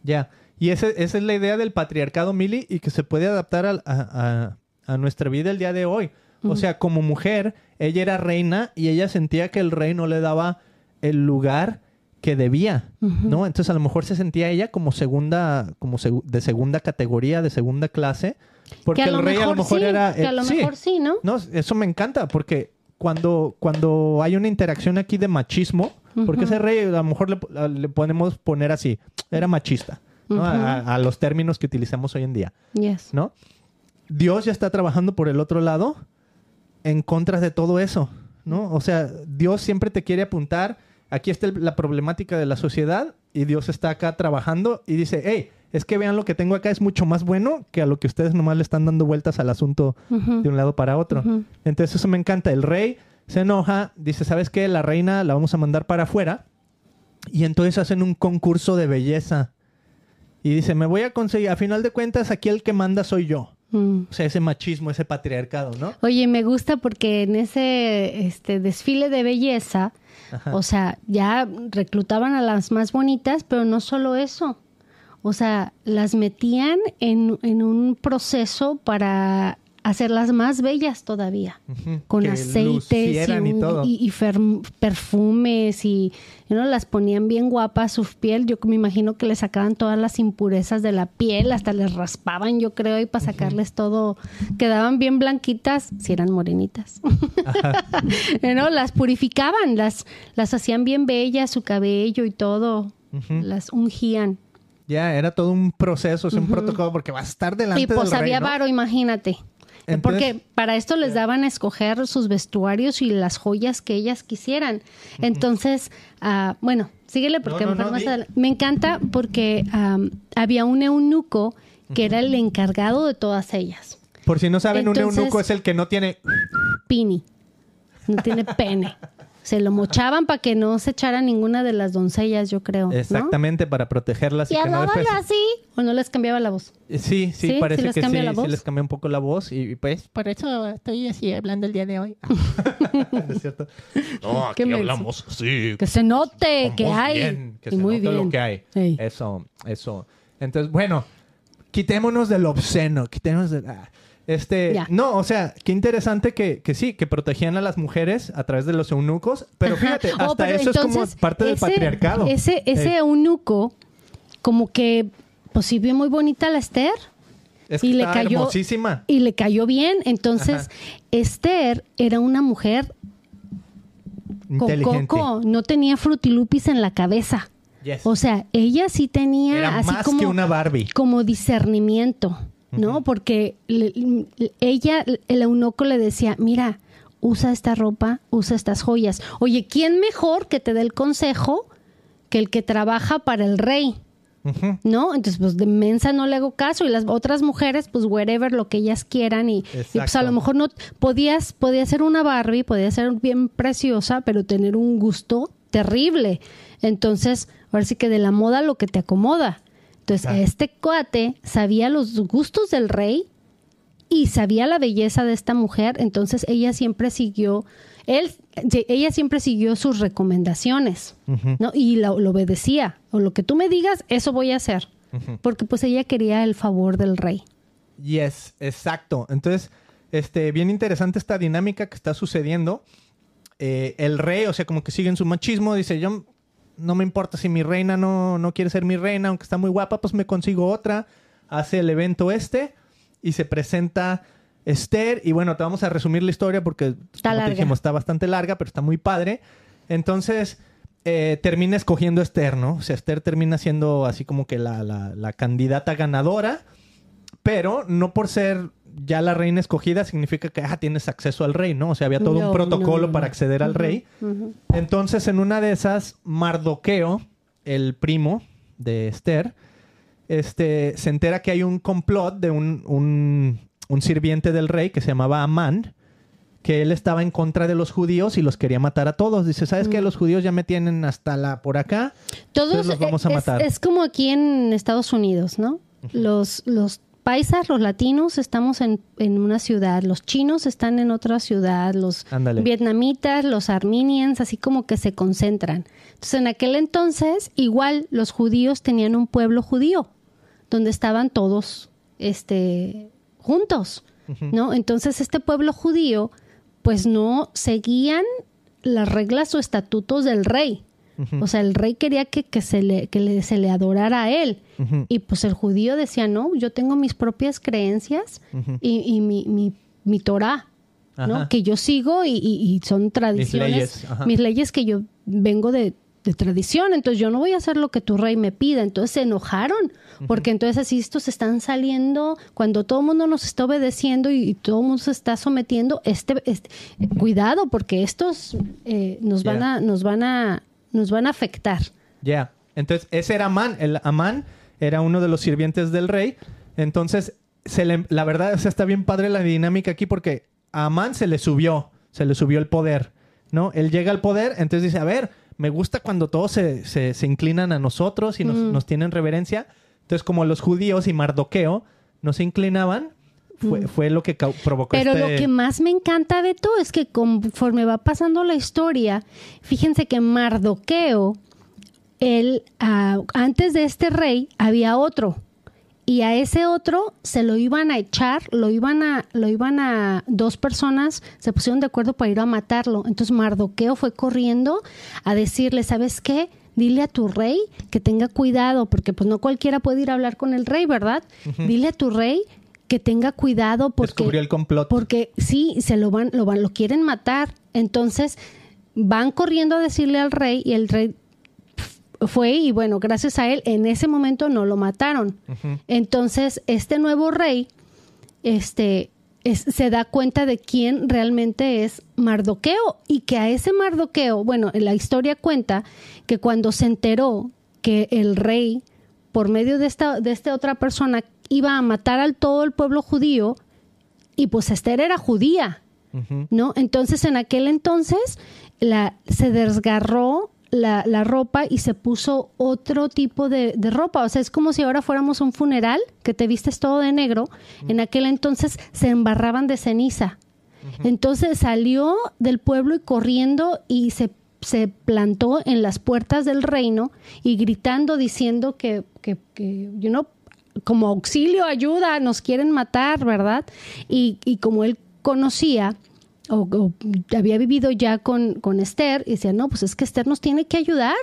Ya. Y ese- esa es la idea del patriarcado, Mili, y que se puede adaptar al- a, a- a nuestra vida el día de hoy. O sea, como mujer, ella era reina y ella sentía que el rey no le daba el lugar que debía, ¿no? Entonces a lo mejor se sentía ella como segunda, como de segunda categoría, de segunda clase, porque el rey a lo mejor sí, era... que a lo sí. mejor sí, ¿no? No, eso me encanta porque cuando, cuando hay una interacción aquí de machismo, porque ese rey a lo mejor le, le podemos poner así, era machista, ¿no? a, a los términos que utilizamos hoy en día, Yes. ¿no? Dios ya está trabajando por el otro lado en contra de todo eso, ¿no? O sea, Dios siempre te quiere apuntar, aquí está el- la problemática de la sociedad y Dios está acá trabajando y dice, hey, es que vean lo que tengo acá es mucho más bueno que a lo que ustedes nomás le están dando vueltas al asunto de un lado para otro. Entonces eso me encanta. El rey se enoja, dice, ¿sabes qué? La reina la vamos a mandar para afuera. Y entonces hacen un concurso de belleza. Y dice, me voy a conseguir, a final de cuentas, aquí el que manda soy yo. Mm. O sea, ese machismo, ese patriarcado, ¿no? Oye, me gusta porque en ese este desfile de belleza, Ajá. o sea, ya reclutaban a las más bonitas, pero no solo eso. O sea, las metían en, en un proceso para hacerlas más bellas todavía. Con Que aceites y, un- perfumes y ¿no? las ponían bien guapas su piel. Yo me imagino que le sacaban todas las impurezas de la piel, hasta les raspaban, yo creo, y para sacarles todo, quedaban bien blanquitas, si eran morenitas. ¿No? Las purificaban, las, las hacían bien bellas, su cabello y todo, las ungían. Ya, era todo un proceso, es un protocolo, porque vas a estar delante Y pues del rey, había ¿no? varo, imagínate. Entonces- Porque para esto les daban a escoger sus vestuarios y las joyas que ellas quisieran. Entonces, ah, bueno, síguele porque No, no, mejor no, más di. adelante- me encanta porque había un eunuco que era el encargado de todas ellas. Por si no saben, Entonces- un eunuco es el que no tiene... Pini. No tiene pene. Se lo mochaban para que no se echara ninguna de las doncellas, yo creo. ¿no? Exactamente, para protegerlas. Y que no hablaban después- así o no les cambiaba la voz. Sí, sí, ¿Sí? parece ¿Sí les que sí, la sí les cambia un poco la voz y pues por eso estoy así hablando el día de hoy. ¿Es cierto? No, Qué aquí hablamos así. Que se note que hay. bien, que y se muy note bien. lo que hay. Eso, eso. Entonces, bueno, quitémonos del obsceno, quitémonos de... ah, Este, no, o sea, qué interesante que, que sí, que protegían a las mujeres a través de los eunucos, pero Ajá. fíjate, Oh, hasta pero eso es como parte del ese- patriarcado. Ese, ese Ey. eunuco, como que, pues sí vio muy bonita a la Esther. es que y le cayó hermosísima. y le cayó bien. Entonces, Ajá. Esther era una mujer con coco, no tenía frutilupis en la cabeza. Yes. O sea, ella sí tenía Era así más como que una Barbie. como discernimiento, ¿no? Porque le- le- ella, el eunuco le decía, mira, usa esta ropa, usa estas joyas. Oye, ¿quién mejor que te dé el consejo que el que trabaja para el rey? ¿No? Entonces, pues de mensa no le hago caso y las otras mujeres, pues wherever, lo que ellas quieran y, y, pues a lo mejor no podías, podía ser una Barbie, podía ser bien preciosa, pero tener un gusto terrible. Entonces, ahora sí que de la moda lo que te acomoda. Entonces, Claro. este cuate sabía los gustos del rey y sabía la belleza de esta mujer, entonces ella siempre siguió, él, ella siempre siguió sus recomendaciones. ¿no? Y lo, lo obedecía, o lo que tú me digas, eso voy a hacer, porque pues ella quería el favor del rey. Yes, exacto. Entonces, este, bien interesante esta dinámica que está sucediendo. Eh, el rey, o sea, como que sigue en su machismo, dice, yo no me importa si mi reina no, no quiere ser mi reina, aunque está muy guapa, pues me consigo otra. Hace el evento este y se presenta Esther. Y bueno, te vamos a resumir la historia porque, Está como te dijimos, está bastante larga, pero está muy padre. Entonces, eh, termina escogiendo a Esther, ¿no? O sea, Esther termina siendo así como que la, la- la candidata ganadora, pero no por ser ya la reina escogida significa que ah, tienes acceso al rey, ¿no? O sea, había todo No, un protocolo no, no, para acceder al rey. Entonces, en una de esas, Mardoqueo, el primo de Esther, este, se entera que hay un complot de un, un- un sirviente del rey que se llamaba Amán, que él estaba en contra de los judíos y los quería matar a todos. Dice, ¿sabes Mm. qué? Los judíos ya me tienen hasta la por acá. Todos los vamos a matar. es como aquí en Estados Unidos, ¿no? Los, los paisas, los latinos, estamos en, en una ciudad, los chinos están en otra ciudad, los vietnamitas, los armenians, así como que se concentran. Entonces, en aquel entonces, igual los judíos tenían un pueblo judío, donde estaban todos este, juntos, ¿no? Entonces, este pueblo judío, pues no seguían las reglas o estatutos del rey. O sea, el rey quería que, que se, le, que le- se le adorara a él. Y pues el judío decía, no, yo tengo mis propias creencias y, y mi, mi, mi Torah, ¿no? Que yo sigo y, y- y son tradiciones, leyes, mis leyes que yo vengo de, de tradición, entonces yo no voy a hacer lo que tu rey me pida. Entonces se enojaron, porque entonces así estos están saliendo, cuando todo el mundo nos está obedeciendo y, y todo el mundo se está sometiendo, este, este- cuidado, porque estos eh, nos van Yeah. a, nos van a, nos van a afectar. Ya. Entonces, ese era Amán. El Amán era uno de los sirvientes del rey. Entonces, se le- la verdad, o sea, está bien padre la dinámica aquí porque a Amán se le subió, se le subió el poder, ¿no? Él llega al poder, entonces dice, a ver, me gusta cuando todos se, se- se inclinan a nosotros y nos, nos tienen reverencia. Entonces, como los judíos y Mardoqueo no se inclinaban, fue, fue lo que provocó Pero este... lo que más me encanta, Beto, es que conforme va pasando la historia, fíjense que Mardoqueo, él, ah, antes de este rey, había otro. Y a ese otro se lo iban a echar, lo iban a, lo iban a, dos personas se pusieron de acuerdo para ir a matarlo. Entonces Mardoqueo fue corriendo a decirle, ¿sabes qué? Dile a tu rey que tenga cuidado, porque pues no cualquiera puede ir a hablar con el rey, ¿verdad? Dile a tu rey que tenga cuidado porque Descubrió el complot. porque sí, se lo van, lo van, lo quieren matar. Entonces van corriendo a decirle al rey y el rey fue y bueno, gracias a él en ese momento no lo mataron. Entonces este nuevo rey, este, es- se da cuenta de quién realmente es Mardoqueo y que a ese Mardoqueo, bueno, la historia cuenta que cuando se enteró que el rey por medio de esta de esta otra persona iba a matar al todo el pueblo judío y pues Esther era judía. ¿no? Entonces en aquel entonces la, se desgarró la, la ropa y se puso otro tipo de, de ropa. O sea, es como si ahora fuéramos a un funeral, que te vistes todo de negro. En aquel entonces se embarraban de ceniza. Entonces salió del pueblo y corriendo y se, se plantó en las puertas del reino y gritando, diciendo que, que, que you know, como auxilio, ayuda, nos quieren matar, ¿verdad? Y, y como él conocía o, o había vivido ya con, con Esther, y decía, no, pues es que Esther nos tiene que ayudar,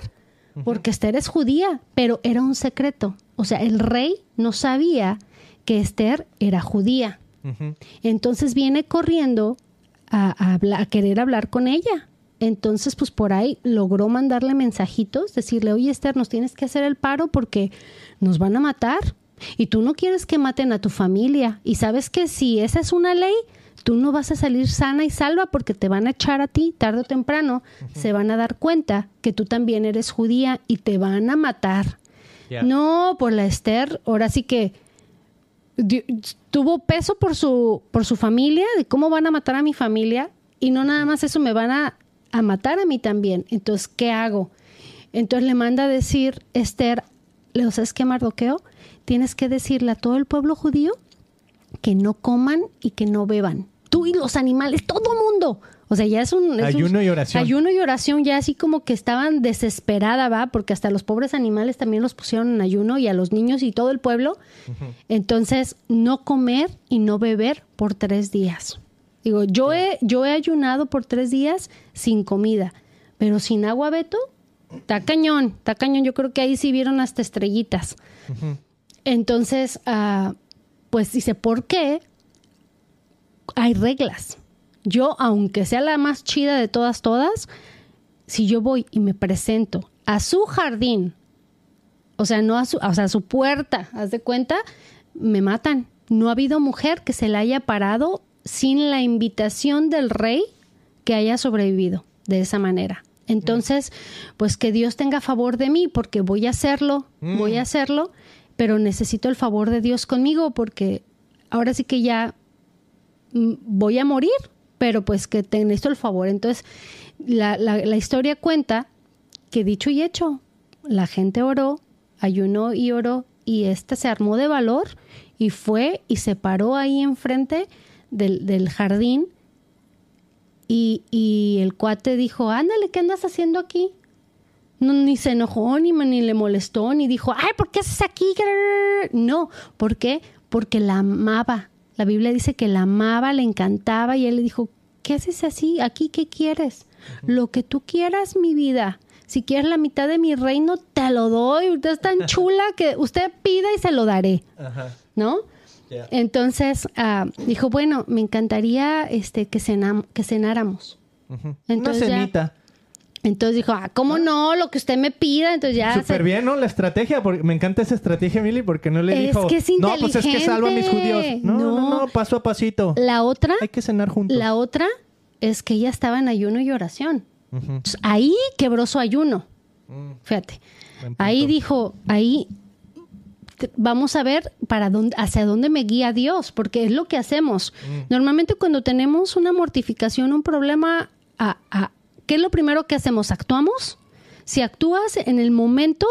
porque Esther es judía, pero era un secreto. O sea, el rey no sabía que Esther era judía. Entonces viene corriendo a, a a querer hablar con ella. Entonces, pues por ahí logró mandarle mensajitos, decirle, oye Esther, nos tienes que hacer el paro porque nos van a matar. Y tú no quieres que maten a tu familia. Y sabes que si esa es una ley, tú no vas a salir sana y salva porque te van a echar a ti tarde o temprano. Se van a dar cuenta que tú también eres judía y te van a matar. No, por la Esther, ahora sí que tuvo peso por su, por su familia, de cómo van a matar a mi familia, y no nada más eso, me van a, a matar a mí también. Entonces, ¿qué hago? Entonces le manda a decir Esther, le ¿sabes qué, Mardoqueo? Tienes que decirle a todo el pueblo judío que no coman y que no beban. Tú y los animales, todo mundo. O sea, ya es un... es un- Ayuno y oración. Ayuno y oración, ya así como que estaban desesperada, ¿va? Porque hasta los pobres animales también los pusieron en ayuno y a los niños y todo el pueblo. Entonces, no comer y no beber por tres días. Digo, yo he, yo he ayunado por tres días sin comida, pero sin agua, Beto, está cañón, está cañón. Yo creo que ahí sí vieron hasta estrellitas. Entonces, ah, pues dice, ¿por qué? Hay reglas. Yo, aunque sea la más chida de todas, todas, si yo voy y me presento a su jardín, o sea, no a su, o sea, a su puerta, haz de cuenta, me matan. No ha habido mujer que se la haya parado sin la invitación del rey que haya sobrevivido de esa manera. Entonces, pues que Dios tenga favor de mí porque voy a hacerlo, voy a hacerlo, pero necesito el favor de Dios conmigo porque ahora sí que ya mm, voy a morir, pero pues que te necesito el favor. Entonces, la, historia cuenta que dicho y hecho, la gente oró, ayunó y oró, y esta se armó de valor Y fue y se paró ahí enfrente del, del jardín y, y el cuate dijo, ándale, ¿qué andas haciendo aquí? No, ni se enojó, ni, me- ni le molestó, ni dijo, ay, ¿por qué haces aquí? No, ¿por qué? Porque la amaba. La Biblia dice que la amaba, le encantaba y él le dijo, ¿qué haces así? ¿Aquí qué quieres? Lo que tú quieras, mi vida. Si quieres la mitad de mi reino, te lo doy. Usted es tan chula que usted pida y se lo daré, Ajá. ¿no? Entonces ah, dijo, bueno, me encantaría este, que, cenam- que cenáramos. Entonces Una ya- cenita. Entonces dijo, ah, ¿cómo no? Lo que usted me pida. Entonces ya... Súper se- bien, ¿no? La estrategia, porque me encanta esa estrategia, Emily, porque no le Es dijo, que es no, pues es que salva a mis judíos. No, no, No. no, paso a pasito. La otra, Hay que cenar juntos. la otra es que ella estaba en ayuno y oración. Entonces, ahí quebró su ayuno. Mm, Fíjate. Ahí dijo, ahí vamos a ver para dónde, hacia dónde me guía Dios, porque es lo que hacemos. Mm. Normalmente cuando tenemos una mortificación, un problema, a- a- ¿qué es lo primero que hacemos? ¿Actuamos? Si actúas en el momento,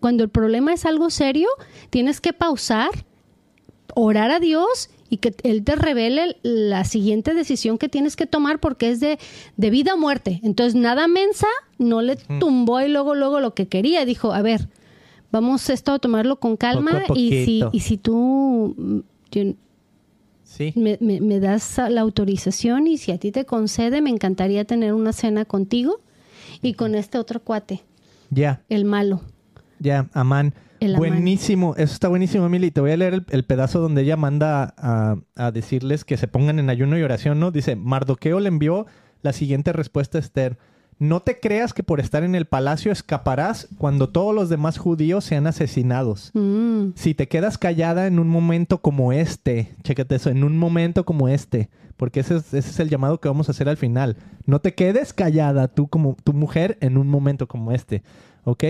cuando el problema es algo serio, tienes que pausar, orar a Dios y que Él te revele la siguiente decisión que tienes que tomar porque es de, de vida o muerte. Entonces, nada mensa, no le tumbó y luego, luego lo que quería. Dijo, a ver, vamos esto a tomarlo con calma y si, y si tú Sí. me, me- me das la autorización y si a ti te concede, me encantaría tener una cena contigo y con este otro cuate, Ya, el malo. ya, Amán. El Amán. buenísimo, eso está buenísimo, Emily. Te voy a leer el, el pedazo donde ella manda a, a decirles que se pongan en ayuno y oración, ¿no? Dice, Mardoqueo le envió la siguiente respuesta a Esther. No te creas que por estar en el palacio escaparás cuando todos los demás judíos sean asesinados. Mm. Si te quedas callada en un momento como este, chécate eso, en un momento como este, porque ese es, ese es el llamado que vamos a hacer al final. No te quedes callada tú como tu mujer en un momento como este, ¿ok?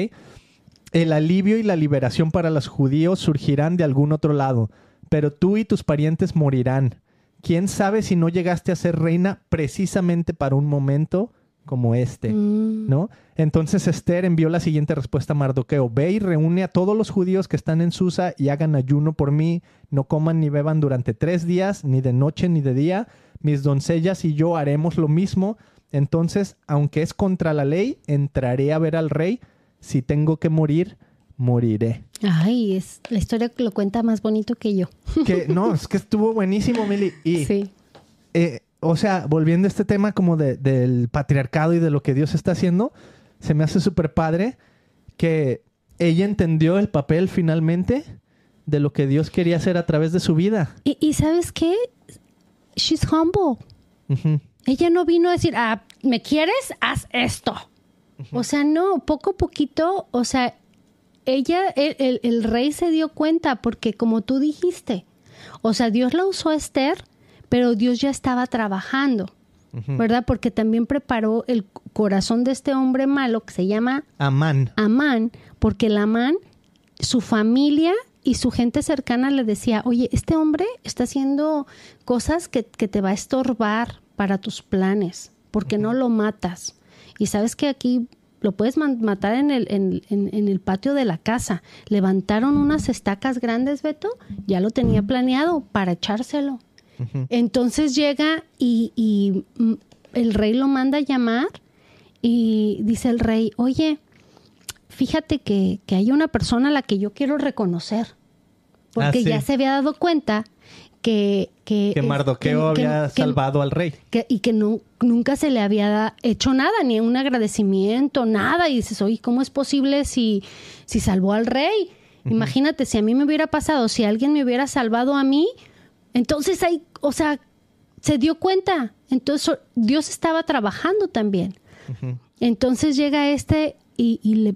El alivio y la liberación para los judíos surgirán de algún otro lado, pero tú y tus parientes morirán. ¿Quién sabe si no llegaste a ser reina precisamente para un momento como este? Mm. ¿no? Entonces Esther envió la siguiente respuesta a Mardoqueo. Ve y reúne a todos los judíos que están en Susa y hagan ayuno por mí. No coman ni beban durante tres días, ni de noche ni de día. Mis doncellas y yo haremos lo mismo. Entonces, aunque es contra la ley, entraré a ver al rey. Si tengo que morir, moriré. Ay, es, la historia lo cuenta más bonito que yo. Que, no, es que estuvo buenísimo, Mili. Y Sí. eh, o sea, volviendo a este tema como de- del patriarcado y de lo que Dios está haciendo, se me hace súper padre que ella entendió el papel finalmente de lo que Dios quería hacer a través de su vida. Y, y ¿sabes qué? She's humble. Ella no vino a decir, ah, ¿me quieres? Haz esto. O sea, no, poco a poquito, o sea, ella, el, el- el rey se dio cuenta porque como tú dijiste, o sea, Dios la usó a Esther, pero Dios ya estaba trabajando, ¿verdad? Porque también preparó el corazón de este hombre malo que se llama Amán. Amán, porque el Amán, su familia y su gente cercana le decía, oye, este hombre está haciendo cosas que, que te va a estorbar para tus planes, porque no lo matas. Y sabes que aquí lo puedes matar en el, en, en- en el patio de la casa. Levantaron unas estacas grandes, Beto, ya lo tenía planeado para echárselo. Entonces llega y, y, mm, el rey lo manda a llamar y dice el rey, oye, fíjate que, que hay una persona a la que yo quiero reconocer. Porque Ah, sí. ya se había dado cuenta que... Que, Que Mardoqueo que- había salvado al rey. y que no, nunca se le había hecho nada, ni un agradecimiento, nada. Y dices, oye, ¿cómo es posible si, si salvó al rey? Imagínate, si a mí me hubiera pasado, si alguien me hubiera salvado a mí, entonces ahí, o sea, se dio cuenta. Entonces Dios estaba trabajando también. Entonces llega este y, y le,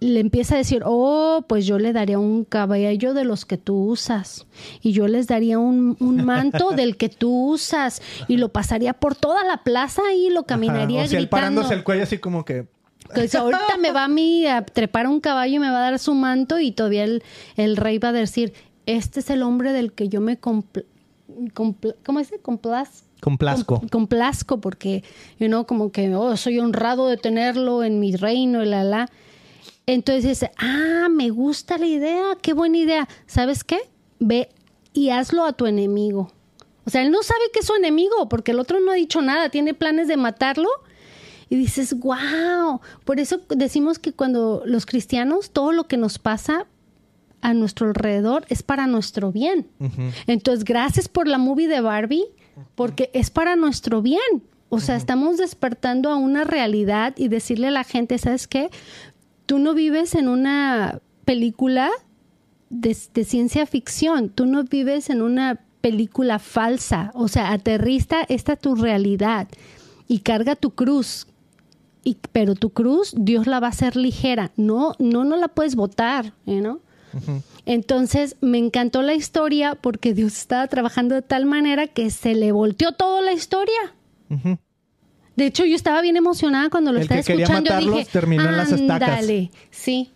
le empieza a decir, oh, pues yo le daría un cabello de los que tú usas y yo les daría un, un manto del que tú usas y lo pasaría por toda la plaza y lo caminaría Ajá. O sea, él gritando. parándose el cuello así como que... Dice, ahorita me va a mí a trepar un caballo y me va a dar su manto y todavía el, el rey va a decir, este es el hombre del que yo me compl compl- ¿cómo dice? Complaz Complazco. com- complazco porque, you know, como que, oh, soy honrado de tenerlo en mi reino y la, la. Entonces dice, ah, me gusta la idea, qué buena idea. ¿Sabes qué? ve y hazlo a tu enemigo. O sea, él no sabe que es su enemigo porque el otro no ha dicho nada, tiene planes de matarlo. Y dices, wow, por eso decimos que cuando los cristianos, todo lo que nos pasa a nuestro alrededor es para nuestro bien. Entonces, gracias por la movie de Barbie, porque es para nuestro bien. O sea, estamos despertando a una realidad y decirle a la gente, ¿sabes qué? Tú no vives en una película de, de ciencia ficción, tú no vives en una película falsa. O sea, aterrista esta tu realidad y carga tu cruz. Y, pero tu cruz, Dios la va a hacer ligera. No, no, no la puedes botar, ¿no? Entonces me encantó la historia porque Dios estaba trabajando de tal manera que se le volteó toda la historia. De hecho, yo estaba bien emocionada cuando lo El estaba que escuchando. matarlos dije, terminó en las estacas. Sí,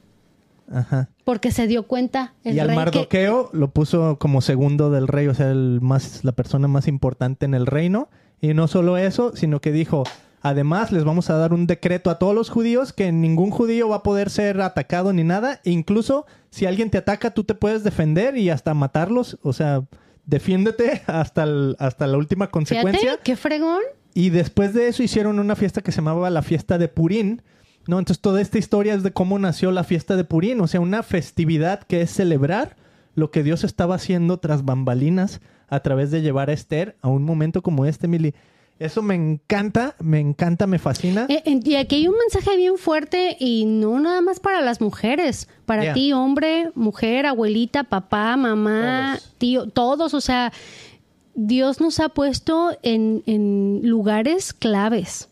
Ajá. porque se dio cuenta. El y al rey que- Mardoqueo lo puso como segundo del rey, o sea, el más, la persona más importante en el reino. Y no solo eso, sino que dijo, además les vamos a dar un decreto a todos los judíos que ningún judío va a poder ser atacado ni nada. E incluso si alguien te ataca, tú te puedes defender y hasta matarlos. O sea, defiéndete hasta, el- hasta la última consecuencia. Fíjate, qué fregón. Y después de eso hicieron una fiesta que se llamaba la fiesta de Purín. ¿no? Entonces toda esta historia es de cómo nació la fiesta de Purín. O sea, una festividad que es celebrar lo que Dios estaba haciendo tras bambalinas a través de llevar a Esther a un momento como este, Mili. Eso me encanta, me encanta, me fascina. Eh, y aquí hay un mensaje bien fuerte y no nada más para las mujeres, para Yeah. ti, hombre, mujer, abuelita, papá, mamá, Todos. tío, todos, o sea, Dios nos ha puesto en, en lugares claves.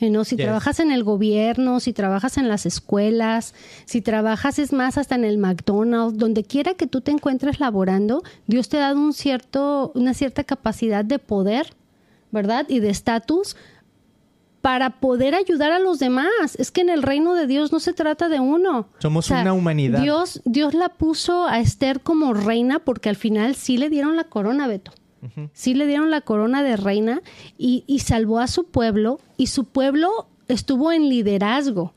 ¿no? Si Yes. trabajas en el gobierno, si trabajas en las escuelas, si trabajas es más hasta en el McDonald's, donde quiera que tú te encuentres laborando, Dios te ha dado un cierto, una cierta capacidad de poder, ¿verdad? Y de estatus para poder ayudar a los demás. Es que en el reino de Dios no se trata de uno. Somos una humanidad. Dios, Dios la puso a Esther como reina porque al final sí le dieron la corona, Beto. Sí le dieron la corona de reina y, y salvó a su pueblo y su pueblo estuvo en liderazgo.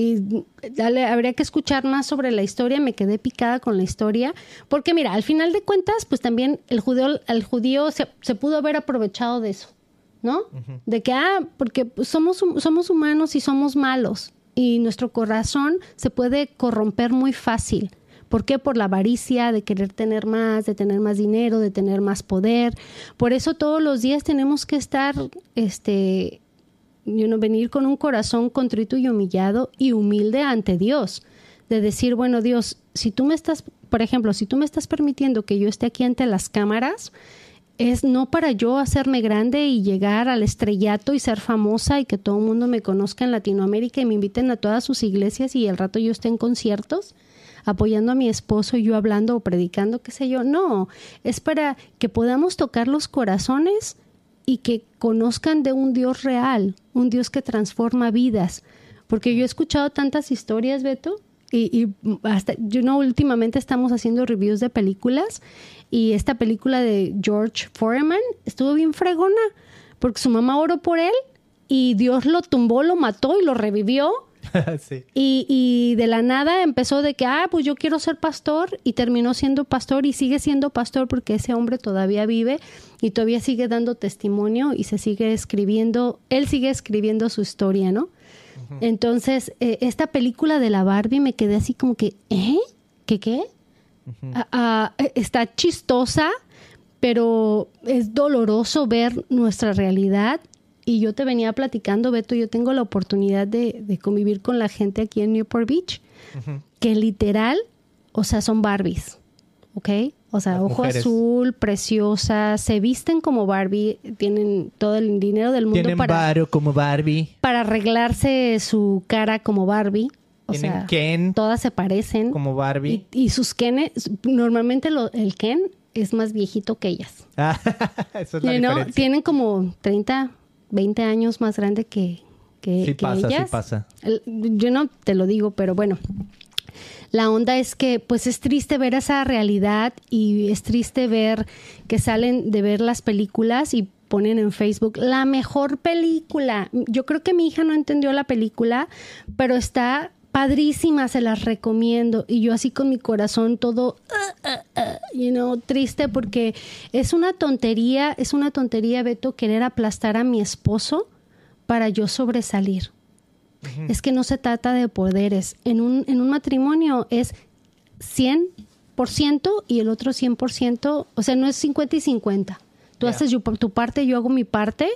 Y dale, habría que escuchar más sobre la historia, me quedé picada con la historia, porque mira, al final de cuentas, pues también el judío, el judío se, se pudo haber aprovechado de eso, ¿no? De que, ah, porque somos, somos humanos y somos malos, y nuestro corazón se puede corromper muy fácil. ¿Por qué? Por la avaricia de querer tener más, de tener más dinero, de tener más poder. Por eso todos los días tenemos que estar, este, you know, venir con un corazón contrito y humillado y humilde ante Dios. De decir, bueno, Dios, si tú me estás, por ejemplo, si tú me estás permitiendo que yo esté aquí ante las cámaras, es no para yo hacerme grande y llegar al estrellato y ser famosa y que todo el mundo me conozca en Latinoamérica y me inviten a todas sus iglesias y al rato yo esté en conciertos apoyando a mi esposo y yo hablando o predicando, qué sé yo. No, es para que podamos tocar los corazones y que conozcan de un Dios real, un Dios que transforma vidas. Porque yo he escuchado tantas historias, Beto, y, y hasta, yo no, últimamente estamos haciendo reviews de películas y esta película de George Foreman estuvo bien fregona porque su mamá oró por él y Dios lo tumbó, lo mató y lo revivió. sí. Y, y de la nada empezó de que, ah, pues yo quiero ser pastor y terminó siendo pastor y sigue siendo pastor porque ese hombre todavía vive y todavía sigue dando testimonio y se sigue escribiendo, él sigue escribiendo su historia, ¿no? Entonces, eh, esta película de la Barbie me quedé así como que, ¿eh? ¿Qué qué? Ah, ah, eh, está chistosa, pero es doloroso ver nuestra realidad. Y yo te venía platicando, Beto, yo tengo la oportunidad de, de convivir con la gente aquí en Newport Beach, que literal, o sea, son Barbies, ¿ok? O sea, Las ojo mujeres. azul, preciosas, se visten como Barbie, tienen todo el dinero del mundo Tienen para, varo como Barbie. para arreglarse su cara como Barbie. O Tienen sea, Ken todas se parecen. como Barbie. Y, y sus Ken, normalmente lo- el Ken es más viejito que ellas. Ah, esa es la diferencia. Tienen como 30, 20 años más grande que, que, Sí que pasa, sí pasa. Yo no te lo digo, pero bueno. La onda es que pues es triste ver esa realidad y es triste ver que salen de ver las películas y ponen en Facebook la mejor película. Yo creo que mi hija no entendió la película, pero está padrísima, se las recomiendo. Y yo así con mi corazón todo, uh, uh, uh, you know, triste porque es una tontería, es una tontería, Beto, querer aplastar a mi esposo para yo sobresalir. Es que no se trata de poderes. En un, en un matrimonio es 100% y el otro 100%, o sea, no es 50 y 50. Tú haces yo, por tu parte, yo hago mi parte,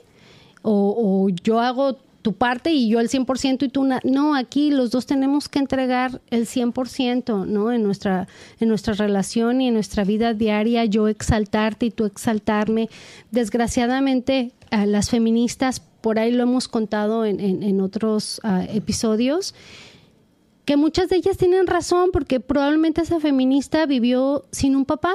o, o yo hago tu parte y yo el 100% y tú na- no aquí los dos tenemos que entregar el 100% no en nuestra en nuestra relación y en nuestra vida diaria yo exaltarte y tú exaltarme. Desgraciadamente a las feministas por ahí lo hemos contado en, en- en otros ah, episodios que muchas de ellas tienen razón porque probablemente esa feminista vivió sin un papá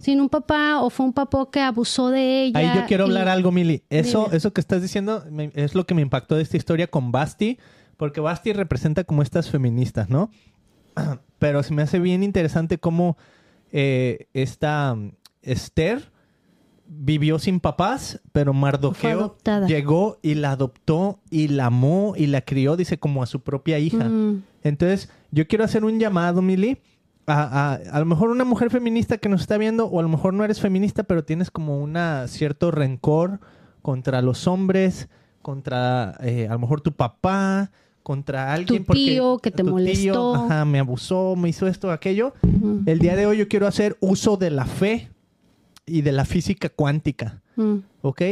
sin un papá o fue un papá que abusó de ella Ahí yo quiero y- hablar algo, Mili. Eso, eso que estás diciendo me- es lo que me impactó de esta historia con Basti, porque Basti representa como estas feministas, ¿no? Pero se me hace bien interesante cómo eh, esta mm, Esther vivió sin papás, pero Mardoqueo llegó y la adoptó y la amó y la crió, dice, como a su propia hija. Mm. Entonces, yo quiero hacer un llamado, Mili, a, a, a lo mejor una mujer feminista que nos está viendo, o a lo mejor no eres feminista, pero tienes como un cierto rencor contra los hombres, contra eh, a lo mejor tu papá, contra alguien. porque- tío que te tu molestó. ajá, me abusó, me hizo esto, aquello. El día de hoy yo quiero hacer uso de la fe y de la física cuántica. Mm. ¿ok?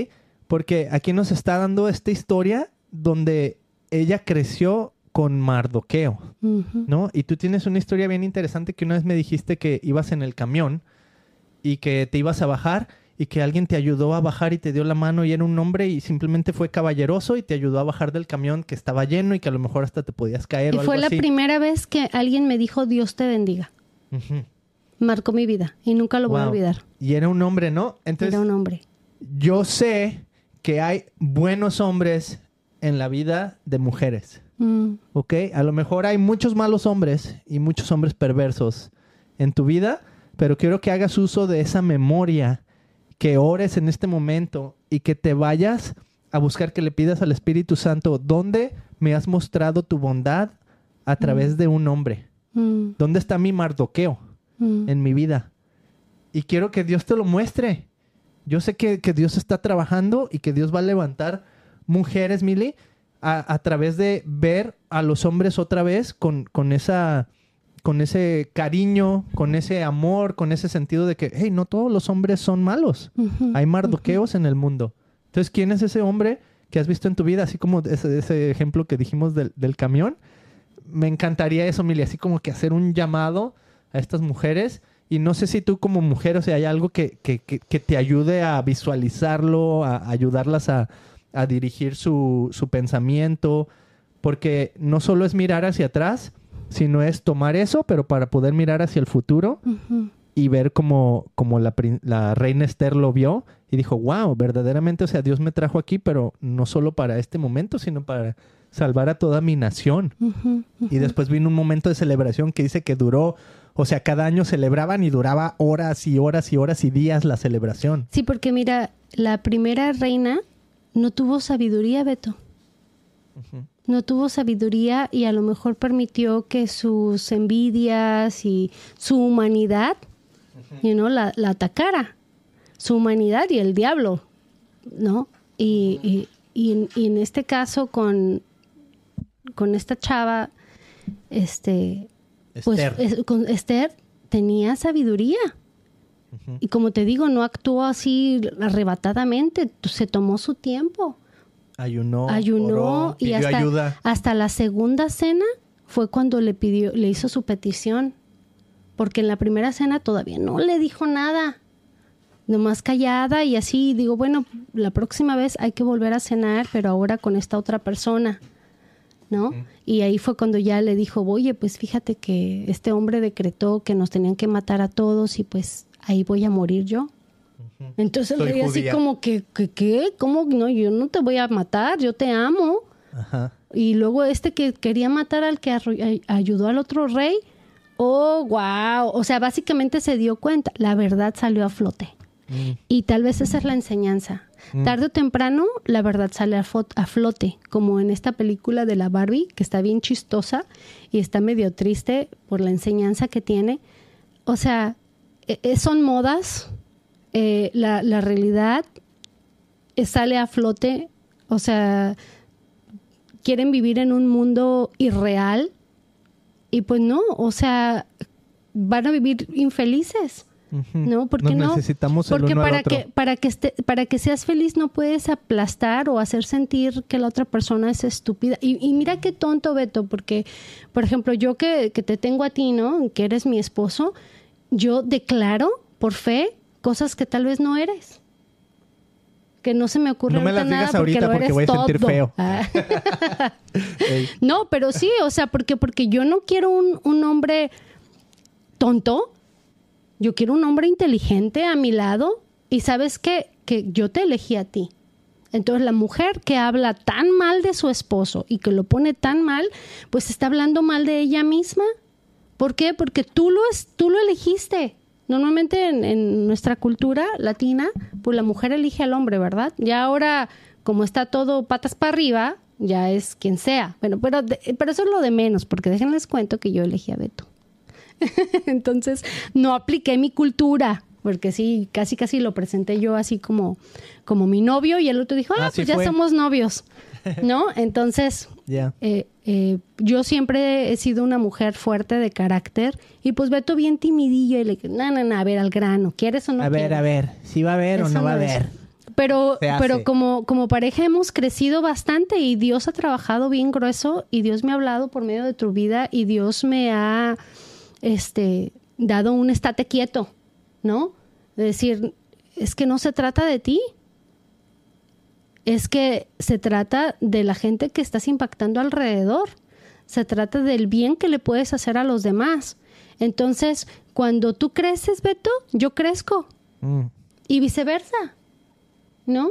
Porque aquí nos está dando esta historia donde ella creció con Mardoqueo. ¿no? Y tú tienes una historia bien interesante que una vez me dijiste que ibas en el camión y que te ibas a bajar y que alguien te ayudó a bajar y te dio la mano y era un hombre y simplemente fue caballeroso y te ayudó a bajar del camión que estaba lleno y que a lo mejor hasta te podías caer Y o fue algo la así. primera vez que alguien me dijo Dios te bendiga. Marcó mi vida y nunca lo voy a olvidar. Y era un hombre, ¿no? Entonces, Era un hombre. yo sé que hay buenos hombres en la vida de mujeres. Mm. ¿ok? A lo mejor hay muchos malos hombres y muchos hombres perversos en tu vida, pero quiero que hagas uso de esa memoria, que ores en este momento y que te vayas a buscar que le pidas al Espíritu Santo, ¿dónde me has mostrado tu bondad a través de un hombre? Mm. ¿Dónde está mi mardoqueo Mm. en mi vida? Y quiero que Dios te lo muestre. Yo sé que, que Dios está trabajando y que Dios va a levantar mujeres, Mili, a, a través de ver a los hombres otra vez con, con esa con ese cariño, con ese amor, con ese sentido de que, hey, no todos los hombres son malos. Hay mardoqueos en el mundo. Entonces, ¿quién es ese hombre que has visto en tu vida? Así como ese, ese ejemplo que dijimos del, del camión. Me encantaría eso, Mili, así como que hacer un llamado a estas mujeres. Y no sé si tú como mujer, o sea, hay algo que, que- que- que te ayude a visualizarlo, a ayudarlas a, a dirigir su, su pensamiento. Porque no solo es mirar hacia atrás, sino es tomar eso, pero para poder mirar hacia el futuro y ver como, como la, la reina Esther lo vio y dijo, wow, verdaderamente, o sea, Dios me trajo aquí, pero no solo para este momento, sino para salvar a toda mi nación. Y después vino un momento de celebración que dice que duró, o sea, cada año celebraban y duraba horas y horas y horas y días la celebración. Sí, porque mira, la primera reina no tuvo sabiduría, Beto. No tuvo sabiduría y a lo mejor permitió que sus envidias y su humanidad, you know, la, la atacara. Su humanidad y el diablo, ¿no? Y, y- y en, y en este caso con, con esta chava, este, pues es- con Esther tenía sabiduría. Y como te digo, no actuó así arrebatadamente, se tomó su tiempo, Ayunó, ayunó oró, y pidió hasta, ayuda. hasta la segunda cena fue cuando le pidió, le hizo su petición, porque en la primera cena todavía no le dijo nada, nomás callada y así digo, bueno, la próxima vez hay que volver a cenar, pero ahora con esta otra persona. ¿no? Y ahí fue cuando ya le dijo, oye, pues fíjate que este hombre decretó que nos tenían que matar a todos y pues ahí voy a morir yo. Entonces Soy así como que, que, ¿qué? ¿Cómo? No, yo no te voy a matar, yo te amo. Ajá. Y luego este que quería matar al que ayudó al otro rey, oh, wow. O sea, básicamente se dio cuenta, la verdad salió a flote. Mm. Y tal vez esa es la enseñanza. Mm. Tarde o temprano la verdad sale a flote, como en esta película de la Barbie, que está bien chistosa y está medio triste por la enseñanza que tiene. O sea, e- e- son modas, eh, la, la realidad eh, sale a flote, o sea, quieren vivir en un mundo irreal y pues no, o sea, van a vivir infelices. No, ¿por qué Nos no? necesitamos el Porque uno al para otro. que para que esté- para que seas feliz no puedes aplastar o hacer sentir que la otra persona es estúpida. Y, y mira qué tonto, Beto, porque, por ejemplo, yo que, que te tengo a ti, ¿no? Que eres mi esposo, yo declaro por fe cosas que tal vez no eres. Que no se me ocurre No me ahorita las digas nada porque ahorita porque eres voy a sentir todo. feo. Ah. Ey. No, pero sí, o sea, porque, porque yo no quiero un, un hombre tonto, yo quiero un hombre inteligente a mi lado y sabes qué? que yo te elegí a ti. Entonces la mujer que habla tan mal de su esposo y que lo pone tan mal, pues está hablando mal de ella misma. ¿Por qué? Porque tú lo, es, tú lo elegiste. Normalmente en, en nuestra cultura latina, pues la mujer elige al hombre, ¿verdad? Ya ahora, como está todo patas para arriba, ya es quien sea. Bueno, pero, pero eso es lo de menos, porque déjenles cuento que yo elegí a Beto. Entonces, no apliqué mi cultura, porque sí, casi casi lo presenté yo así como, como mi novio y el otro dijo, ah, pues ya fue. somos novios, ¿no? Entonces, Ya. eh, eh, yo siempre he sido una mujer fuerte de carácter y pues Beto bien timidillo y le dije, no, no, no, a ver, al grano, ¿quieres o no a ver, quieres?". a ver, si va a haber o no va a haber. Pero, pero como, como pareja hemos crecido bastante y Dios ha trabajado bien grueso y Dios me ha hablado por medio de tu vida y Dios me ha este, dado un estate quieto, ¿no? De decir, es que no se trata de ti, es que se trata de la gente que estás impactando alrededor, se trata del bien que le puedes hacer a los demás. Entonces, cuando tú creces, Beto, yo crezco Mm, y viceversa, ¿no?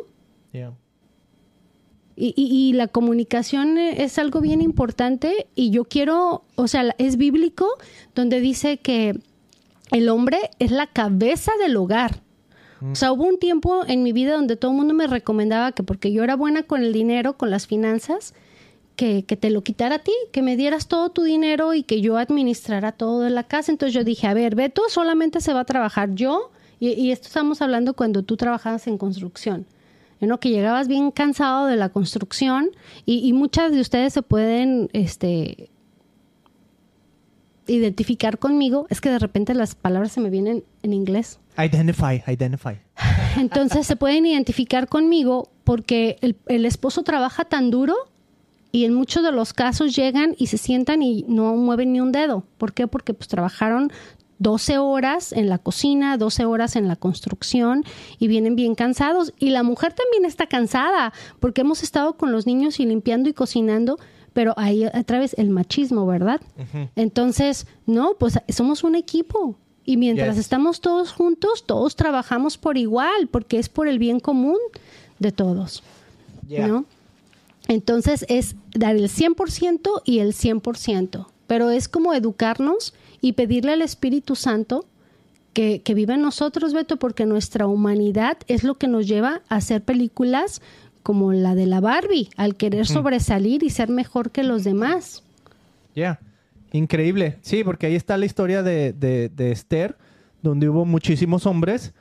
Y, y- y la comunicación es algo bien importante y yo quiero, o sea, es bíblico donde dice que el hombre es la cabeza del hogar. O sea, hubo un tiempo en mi vida donde todo el mundo me recomendaba que porque yo era buena con el dinero, con las finanzas, que, que te lo quitara a ti, que me dieras todo tu dinero y que yo administrara todo de la casa. Entonces yo dije, a ver, Beto solamente se va a trabajar yo, y, y esto estamos hablando cuando tú trabajabas en construcción. ¿no? que llegabas bien cansado de la construcción y, y muchas de ustedes se pueden este, identificar conmigo. Es que de repente las palabras se me vienen en inglés. Identify, identify. Entonces se pueden identificar conmigo porque el, el esposo trabaja tan duro y en muchos de los casos llegan y se sientan y no mueven ni un dedo. ¿Por qué? Porque pues trabajaron 12 horas en la cocina, 12 horas en la construcción y vienen bien cansados. Y la mujer también está cansada porque hemos estado con los niños y limpiando y cocinando, pero ahí otra vez el machismo, ¿verdad? Entonces, no, pues somos un equipo. Y mientras Yes. estamos todos juntos, todos trabajamos por igual, porque es por el bien común de todos. Yeah. ¿no? Entonces es dar el 100% y el 100%, pero es como educarnos y pedirle al Espíritu Santo que, que viva en nosotros, Beto, porque nuestra humanidad es lo que nos lleva a hacer películas como la de la Barbie, al querer sobresalir y ser mejor que los demás. Ya. Increíble. Sí, porque ahí está la historia de, de, de Esther, donde hubo muchísimos hombres